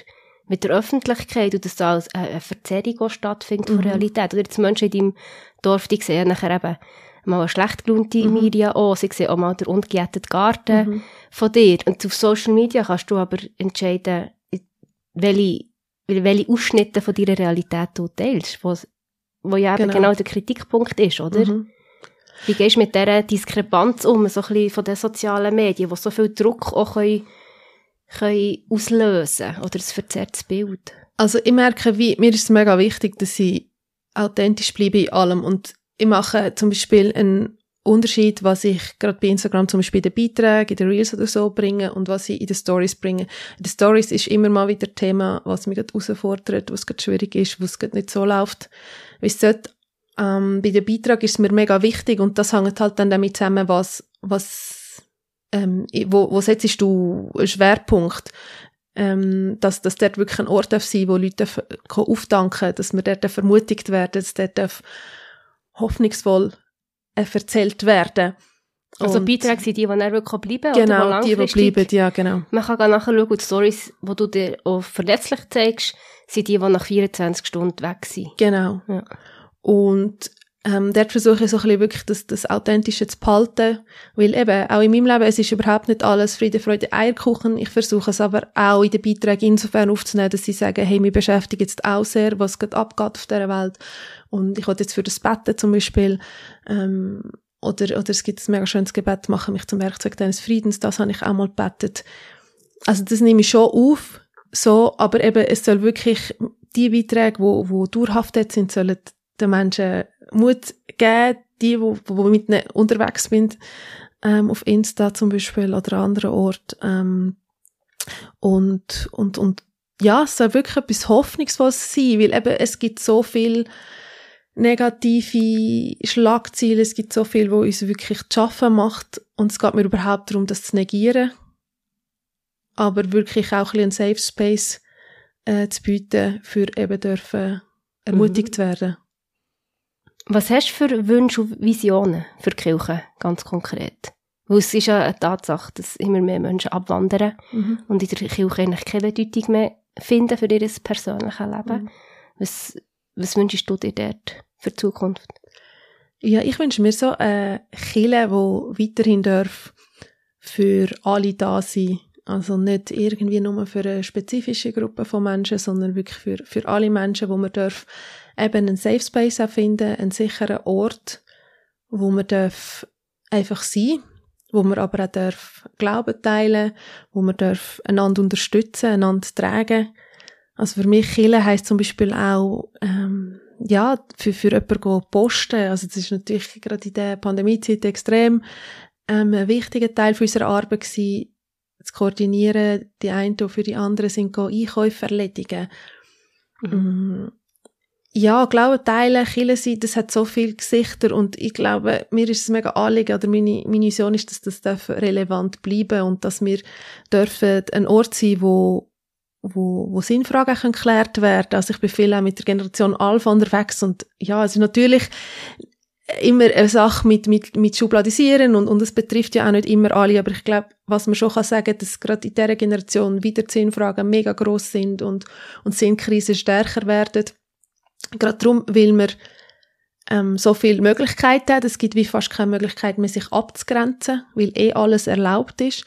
mit der Öffentlichkeit und dass da eine Verzerrung stattfindet mhm. von Realität. Oder jetzt Menschen in deinem Dorf, die sehen nachher eben mal eine schlecht gelaunte mhm. Media an, sie sehen auch mal den ungegärteten Garten mhm. von dir. Und auf Social Media kannst du aber entscheiden, welche, welche Ausschnitte von deiner Realität du teilst, wo ja genau. genau der Kritikpunkt ist, oder? Mhm. Wie gehst du mit dieser Diskrepanz um, so ein bisschen von den sozialen Medien, die so viel Druck auch können, können auslösen oder ein verzerrtes Bild? Also ich merke, wie, mir ist es mega wichtig, dass ich authentisch bleibe in allem und ich mache zum Beispiel einen Unterschied, was ich gerade bei Instagram zum Beispiel in den Beiträgen, in den Reels oder so bringe und was ich in den Stories bringe. In den Stories ist immer mal wieder Thema, was mich gerade herausfordert, was gerade schwierig ist, was gerade nicht so läuft, wie es sollte. Ähm, bei dem Beitrag ist es mir mega wichtig und das hängt halt dann damit zusammen, was, was, ähm, wo, wo setzt du einen Schwerpunkt? Ähm, dass, dass dort wirklich ein Ort darf sein, wo Leute aufdanken, dass wir dort vermutigt werden, dass dort hoffnungsvoll äh, erzählt werden. Also und Beiträge sind die, die dann wirklich bleiben Genau, oder die, die bleiben, ja, genau. Man kann nachher schauen, die Stories, die du dir auch verletzlich zeigst, sind die, die nach 24 Stunden weg sind. Genau. Ja. Und ähm, dort versuche ich so ein bisschen wirklich das, das Authentische zu behalten, weil eben, auch in meinem Leben, es ist überhaupt nicht alles Friede, Freude, Eierkuchen. Ich versuche es aber auch in den Beiträgen insofern aufzunehmen, dass sie sagen, hey, wir beschäftigen jetzt auch sehr, was gerade abgeht auf dieser Welt. Und ich wollte jetzt für das Betten zum Beispiel, ähm, oder, oder es gibt ein mega schönes Gebet, mache mich zum Werkzeug deines Friedens, das habe ich auch mal gebetet. Also das nehme ich schon auf, so, aber eben, es soll wirklich, die Beiträge, wo, wo dauerhaft sind, sollen den Menschen Mut geben, die, wo, wo mit ihnen unterwegs sind, ähm, auf Insta zum Beispiel oder an anderen Orten. Ähm, und, und, und ja, es soll wirklich etwas Hoffnungsvolles sein, weil eben es gibt so viel negative Schlagziele, es gibt so viel, wo uns wirklich zu schaffen macht und es geht mir überhaupt darum, das zu negieren, aber wirklich auch ein, ein Safe Space äh, zu bieten, für eben dürfen ermutigt mhm. werden. Was hast du für Wünsche und Visionen für die Kirche, ganz konkret? Weil es ist ja eine Tatsache, dass immer mehr Menschen abwandern mhm. und in der Kirche eigentlich keine Bedeutung mehr finden für ihr persönliches Leben. Mhm. Was, was wünschst du dir dort für die Zukunft? Ja, ich wünsche mir so eine Kirche, die weiterhin darf für alle da sein also nicht irgendwie nur für eine spezifische Gruppe von Menschen, sondern wirklich für, für alle Menschen, wo man darf eben einen Safe Space finden, einen sicheren Ort, wo man darf einfach sein, wo man aber auch darf Glauben teilen, wo man darf einander unterstützen, einander tragen. Also für mich Kille heisst zum Beispiel auch ähm, ja für für jemanden posten. Also das ist natürlich gerade in der Pandemiezeit extrem ähm, ein wichtiger Teil unserer Arbeit gewesen, zu koordinieren, die einen für die anderen sind Einkäufe erledigen. Mhm. Mm, ja, Glauben teilen, Kirche sein, das hat so viele Gesichter und ich glaube, mir ist es mega anliegen, oder meine, meine Vision ist, dass das darf relevant bleiben und dass wir dürfen ein Ort sein, wo wo, wo Sinnfragen geklärt werden. Also ich bin viel auch mit der Generation Alpha unterwegs und ja, es ist natürlich immer eine Sache mit, mit, mit Schubladisieren und, und es betrifft ja auch nicht immer alle, aber ich glaube, was man schon kann sagen, dass gerade in dieser Generation wieder Sinnfragen mega groß sind und, und Sinnkrisen stärker werden. Gerade darum, weil wir ähm, so viele Möglichkeiten haben. Es gibt wie fast keine Möglichkeit mehr, sich abzugrenzen, weil eh alles erlaubt ist.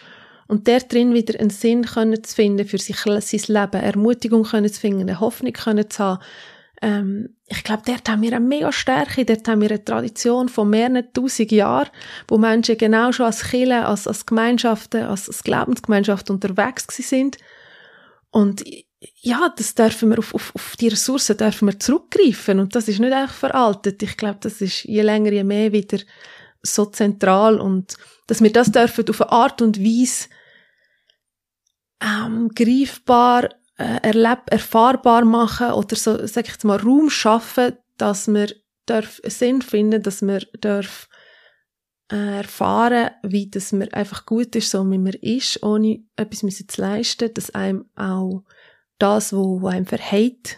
Und der drin wieder einen Sinn können zu finden für sich, sein Leben, Ermutigung können zu finden, eine Hoffnung können zu haben. Ähm, ich glaube, dort haben wir eine mega Stärke, dort haben wir eine Tradition von mehreren tausend Jahren, wo Menschen genau schon als Kirche, als, als Gemeinschaften, als, als Glaubensgemeinschaft unterwegs sind. Und ja, das dürfen wir auf, auf, auf die Ressourcen dürfen wir zurückgreifen und das ist nicht einfach veraltet. Ich glaube, das ist je länger, je mehr wieder so zentral und dass wir das dürfen auf eine Art und Weise ähm, greifbar, äh, erleb erfahrbar machen oder so, sag ich jetzt mal, Raum schaffen, dass wir darf Sinn finden, dass wir darf äh, erfahren, wie das mir einfach gut ist, so wie man ist, ohne etwas müssen zu leisten, dass einem auch das, wo, wo einem verheilt,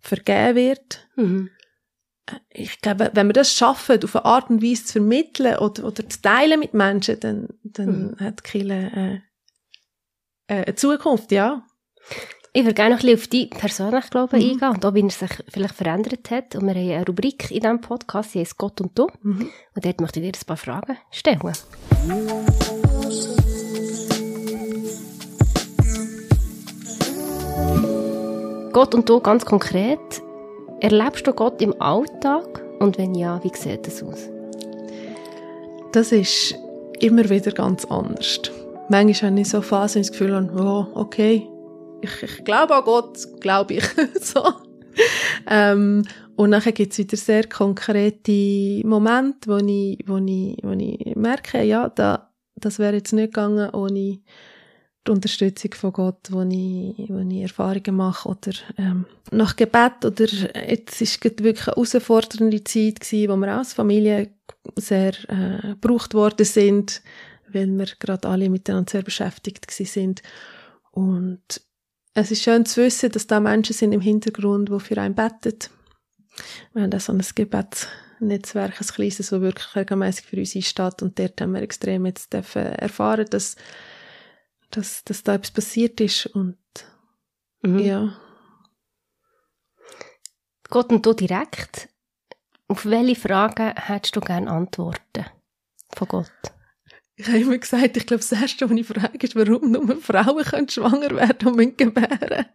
vergeben wird. Mhm. Äh, ich glaube, wenn wir das schaffen, auf eine Art und Weise zu vermitteln oder, oder zu teilen mit Menschen, dann, dann mhm. hat Kille äh, äh, eine Zukunft, ja. Ich würde gerne noch ein bisschen auf die persönlich Glauben mhm. eingehen und auch, wie er sich vielleicht verändert hat. Und wir haben eine Rubrik in diesem Podcast, die heißt Gott und du. Mhm. Und dort möchte ich dir ein paar Fragen stellen. Gott und du ganz konkret. Erlebst du Gott im Alltag? Und wenn ja, wie sieht das aus? Das ist immer wieder ganz anders manchmal habe ich so Phasen, das Gefühl oh, okay, ich, ich glaube an Gott, glaube ich. so. Ähm, und nachher gibt es wieder sehr konkrete Momente, wo ich, wo ich, wo ich merke, ja, da, das wäre jetzt nicht gegangen ohne die Unterstützung von Gott, wo ich, wo ich Erfahrungen mache oder ähm, nach Gebet oder jetzt ist es wirklich eine herausfordernde Zeit gewesen, wo wir als Familie sehr äh, gebraucht worden sind, weil wir gerade alle miteinander sehr beschäftigt sind. Und es ist schön zu wissen, dass da Menschen sind im Hintergrund, die für einen beten. Wir haben auch so ein Gebetsnetzwerk, ein kleines, das wirklich regelmäßig für uns einsteht. Und dort haben wir extrem jetzt erfahren, dass, dass, dass da etwas passiert ist. Und mhm. ja. Gott und du direkt. Auf welche Fragen hättest du gerne Antworten von Gott? Ich habe immer gesagt, ich glaube, das Erste, was ich frage, ist, warum nur Frauen können schwanger werden und mit gebären.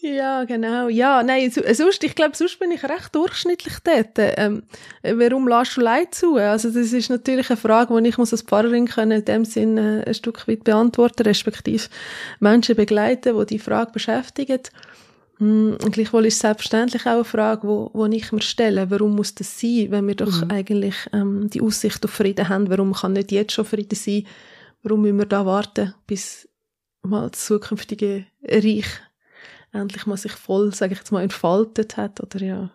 ja, genau. Ja, nein, sonst, ich glaube, sonst bin ich recht durchschnittlich dort. Ähm, warum lässt du Leid zu? Also, das ist natürlich eine Frage, die ich muss als Pfarrerin können, in dem Sinn äh, ein Stück weit beantworten, respektive Menschen begleiten, die die Frage beschäftigen. Und gleichwohl ist selbstverständlich auch eine Frage, wo, wo ich mir stelle, warum muss das sein, wenn wir doch mhm. eigentlich ähm, die Aussicht auf Frieden haben, warum kann nicht jetzt schon Frieden sein, warum müssen wir da warten, bis mal das zukünftige Reich endlich mal sich voll, sage ich jetzt mal, entfaltet hat, oder ja.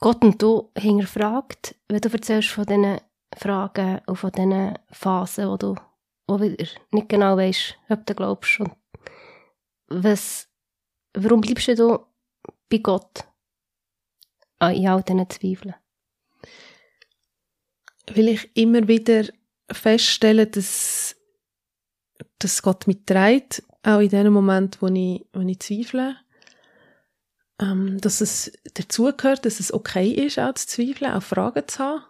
Gott und du hinterfragt, wenn du erzählst von diesen Fragen und von diesen Phasen, wo du wo wieder nicht genau weißt, ob du glaubst und was, warum bleibst du bei Gott? In all diesen Zweifeln? Weil ich immer wieder feststelle, dass, dass Gott mich trägt, auch in dem Moment, wo ich, wo ich zweifle. Ähm, dass es dazugehört, dass es okay ist, auch zu zweifeln, auch Fragen zu haben.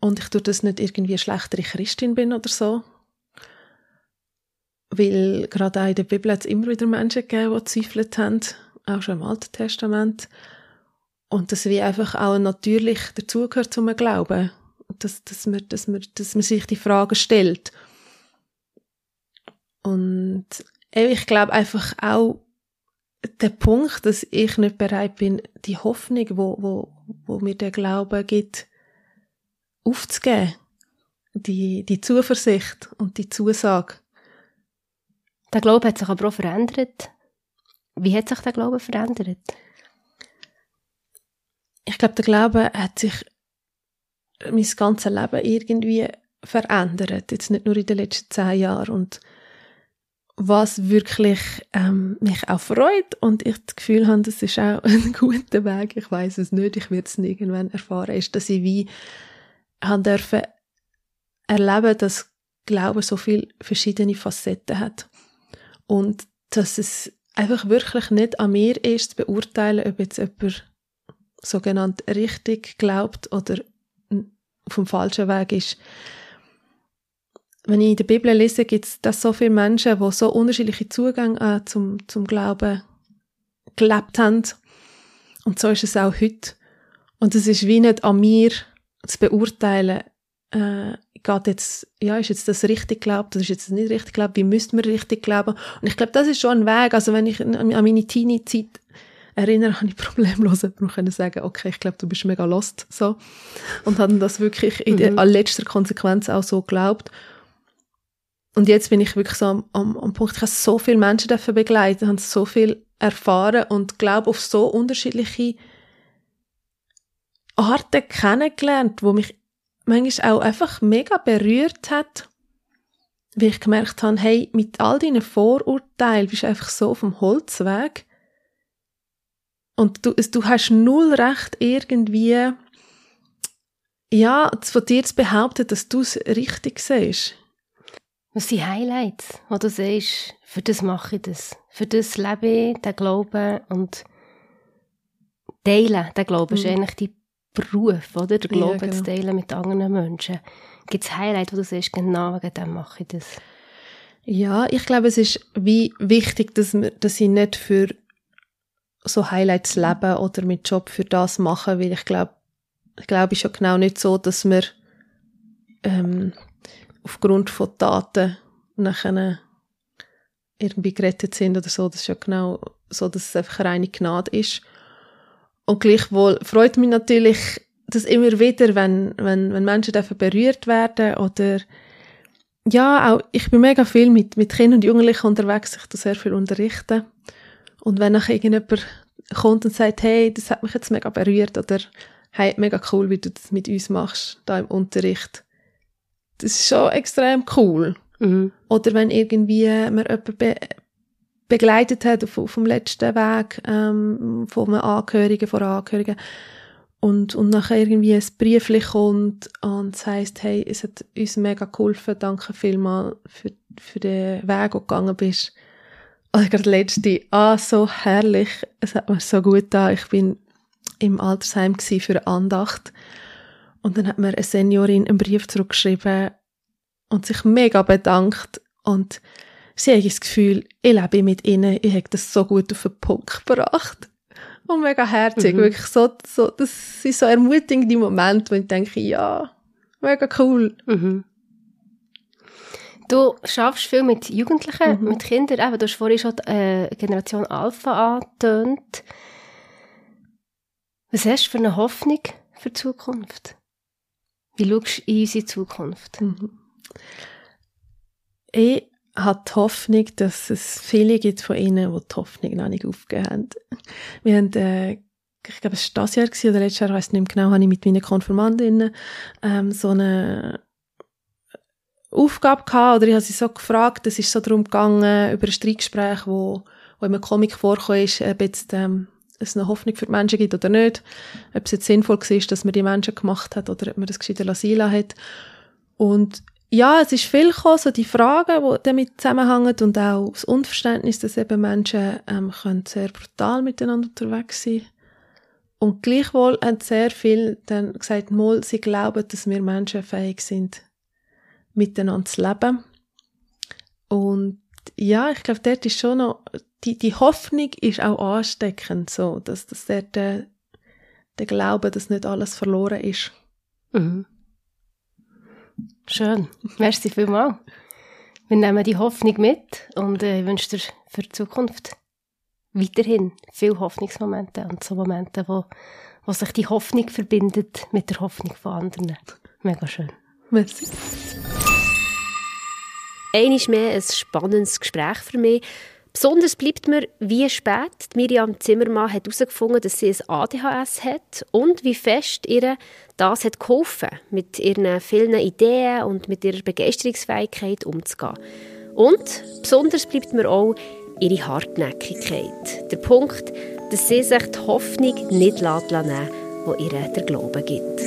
Und ich tue das nicht irgendwie schlechtere Christin bin oder so, weil gerade auch in der Bibel hat es immer wieder Menschen gegeben, die zweifelt haben, auch schon im Alten Testament. Und das wie einfach auch natürlich dazugehört zum Glauben. Dass, dass, man, dass, man, dass man sich die Fragen stellt. Und ich glaube einfach auch, der Punkt, dass ich nicht bereit bin, die Hoffnung, wo, wo, wo mir der Glaube gibt, aufzugeben. Die, die Zuversicht und die Zusage. Der Glaube hat sich aber auch verändert. Wie hat sich der Glaube verändert? Ich glaube, der Glaube hat sich mein ganzes Leben irgendwie verändert. Jetzt nicht nur in den letzten zehn Jahren. Und was wirklich ähm, mich auch freut und ich das Gefühl habe, das ist auch ein guter Weg, ich weiß es nicht, ich werde es irgendwann erfahren, ist, dass ich wie haben dürfen erleben, dass Glaube so viele verschiedene Facetten hat und dass es einfach wirklich nicht an mir ist, zu beurteilen, ob jetzt jemand sogenannt richtig glaubt oder dem falschen Weg ist wenn ich in der Bibel lese, gibt es da so viele Menschen, die so unterschiedliche Zugänge äh, zum, zum Glauben gelebt haben. Und so ist es auch heute. Und es ist wie nicht an mir zu beurteilen, äh, geht jetzt, ja, ist jetzt das richtig glaubt, oder ist jetzt das nicht richtig glaubt, wie müsste man richtig glauben? Und ich glaube, das ist schon ein Weg. Also wenn ich an meine Teenie-Zeit erinnere, habe ich problemlos jemandem sagen, okay, ich glaube, du bist mega lost, so. Und haben das wirklich in der, mhm. letzter Konsequenz auch so geglaubt. Und jetzt bin ich wirklich so am, am, am Punkt, ich habe so viele Menschen dafür begleiten, habe so viel erfahren und glaube auf so unterschiedliche Arten kennengelernt, wo mich manchmal auch einfach mega berührt hat, wie ich gemerkt habe, hey, mit all deinen Vorurteilen bist du einfach so auf dem Holzweg und du, du hast null Recht irgendwie, ja, von dir zu behaupten, dass du es richtig siehst. Was sind Highlights, wo du sagst, für das mache ich das, für das lebe ich, den Glauben und teilen, den Glauben mhm. ist eigentlich dein Beruf, oder? Der Glauben ja, genau. zu teilen mit anderen Menschen. Gibt es Highlights, wo du sagst, genau wegen dem mache ich das? Ja, ich glaube, es ist wie wichtig, dass, wir, dass ich nicht für so Highlights leben oder mit Job für das machen, weil ich glaube, ich glaube, ist ja genau nicht so, dass wir ähm, aufgrund von Daten nachher irgendwie gerettet sind oder so. Das ist ja genau so, dass es einfach reine Gnade ist. Und gleichwohl freut mich natürlich, dass immer wieder, wenn, wenn, wenn Menschen dafür berührt werden oder ja, auch, ich bin mega viel mit, mit Kindern und Jugendlichen unterwegs, ich tue sehr viel unterrichten. Und wenn nachher irgendjemand kommt und sagt, hey, das hat mich jetzt mega berührt oder hey, mega cool, wie du das mit uns machst, da im Unterricht, das ist schon extrem cool. Mhm. Oder wenn irgendwie man jemanden be begleitet hat auf, auf dem letzten Weg ähm, von einem Angehörigen, von Angehörigen und, und nachher irgendwie ein Briefchen kommt und es heisst, hey, es hat uns mega geholfen, danke vielmal für, für den Weg, den du gegangen bist. Oder gerade letzte, ah, so herrlich, es hat mir so gut da. Ich bin im Altersheim für eine Andacht und dann hat mir eine Seniorin einen Brief zurückgeschrieben und sich mega bedankt. Und sie hat das Gefühl, ich lebe mit ihnen, ich habe das so gut auf den Punkt gebracht. Und mega herzig, mhm. wirklich so, so, das sind so ermutigende Momente, wo ich denke, ja, mega cool. Mhm. Du schaffst viel mit Jugendlichen, mhm. mit Kindern. Eben, du hast vorhin schon die, äh, Generation Alpha angetönt. Was hast du für eine Hoffnung für die Zukunft? Wie schaust du in unsere Zukunft? Mhm. Ich habe die Hoffnung, dass es viele gibt von ihnen, die die Hoffnung noch nicht aufgegeben haben. Wir haben, äh, ich glaube, es war das Jahr gewesen, oder letztes Jahr, ich weiss nicht mehr genau, habe ich mit meinen Konfirmandinnen ähm, so eine Aufgabe gehabt, oder ich habe sie so gefragt, es ist so darum gegangen, über ein Streitgespräch, wo, wo in einem Comic vorkommt, ist, ob jetzt, ähm, es eine Hoffnung für die Menschen gibt oder nicht, ob es jetzt sinnvoll war, dass man die Menschen gemacht hat oder ob man das gescheiter lassen hat. Und ja, es ist viel gekommen, so die Fragen, die damit zusammenhängen und auch das Unverständnis, dass eben Menschen ähm, können sehr brutal miteinander unterwegs sein Und gleichwohl haben sehr viel dann gesagt, mal, sie glauben, dass wir Menschen fähig sind, miteinander zu leben. Und ja, ich glaube, dort ist schon noch die, die Hoffnung ist auch ansteckend, so, dass, dass der, der, der Glaube, dass nicht alles verloren ist. Mhm. Schön. Merci vielmals. Wir nehmen die Hoffnung mit und äh, ich wünsche dir für die Zukunft weiterhin viele Hoffnungsmomente und so Momente, wo, wo sich die Hoffnung verbindet mit der Hoffnung von anderen. Mega schön. Merci. Einmal mehr ein spannendes Gespräch für mich. Besonders bleibt mir, wie spät Miriam Zimmermann hat herausgefunden dass sie ein ADHS hat und wie fest ihr das hat geholfen, mit ihren vielen Ideen und mit ihrer Begeisterungsfähigkeit umzugehen. Und besonders bleibt mir auch ihre Hartnäckigkeit. Der Punkt, dass sie sich die Hoffnung nicht nehmen lässt, die ihr der Glaube gibt.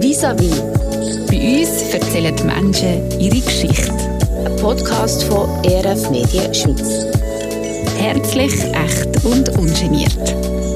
Vis-à-vis. Bei uns erzählen die Menschen ihre Geschichte. Ein Podcast von ERF Medien Schweiz. Herzlich, echt und ungeniert.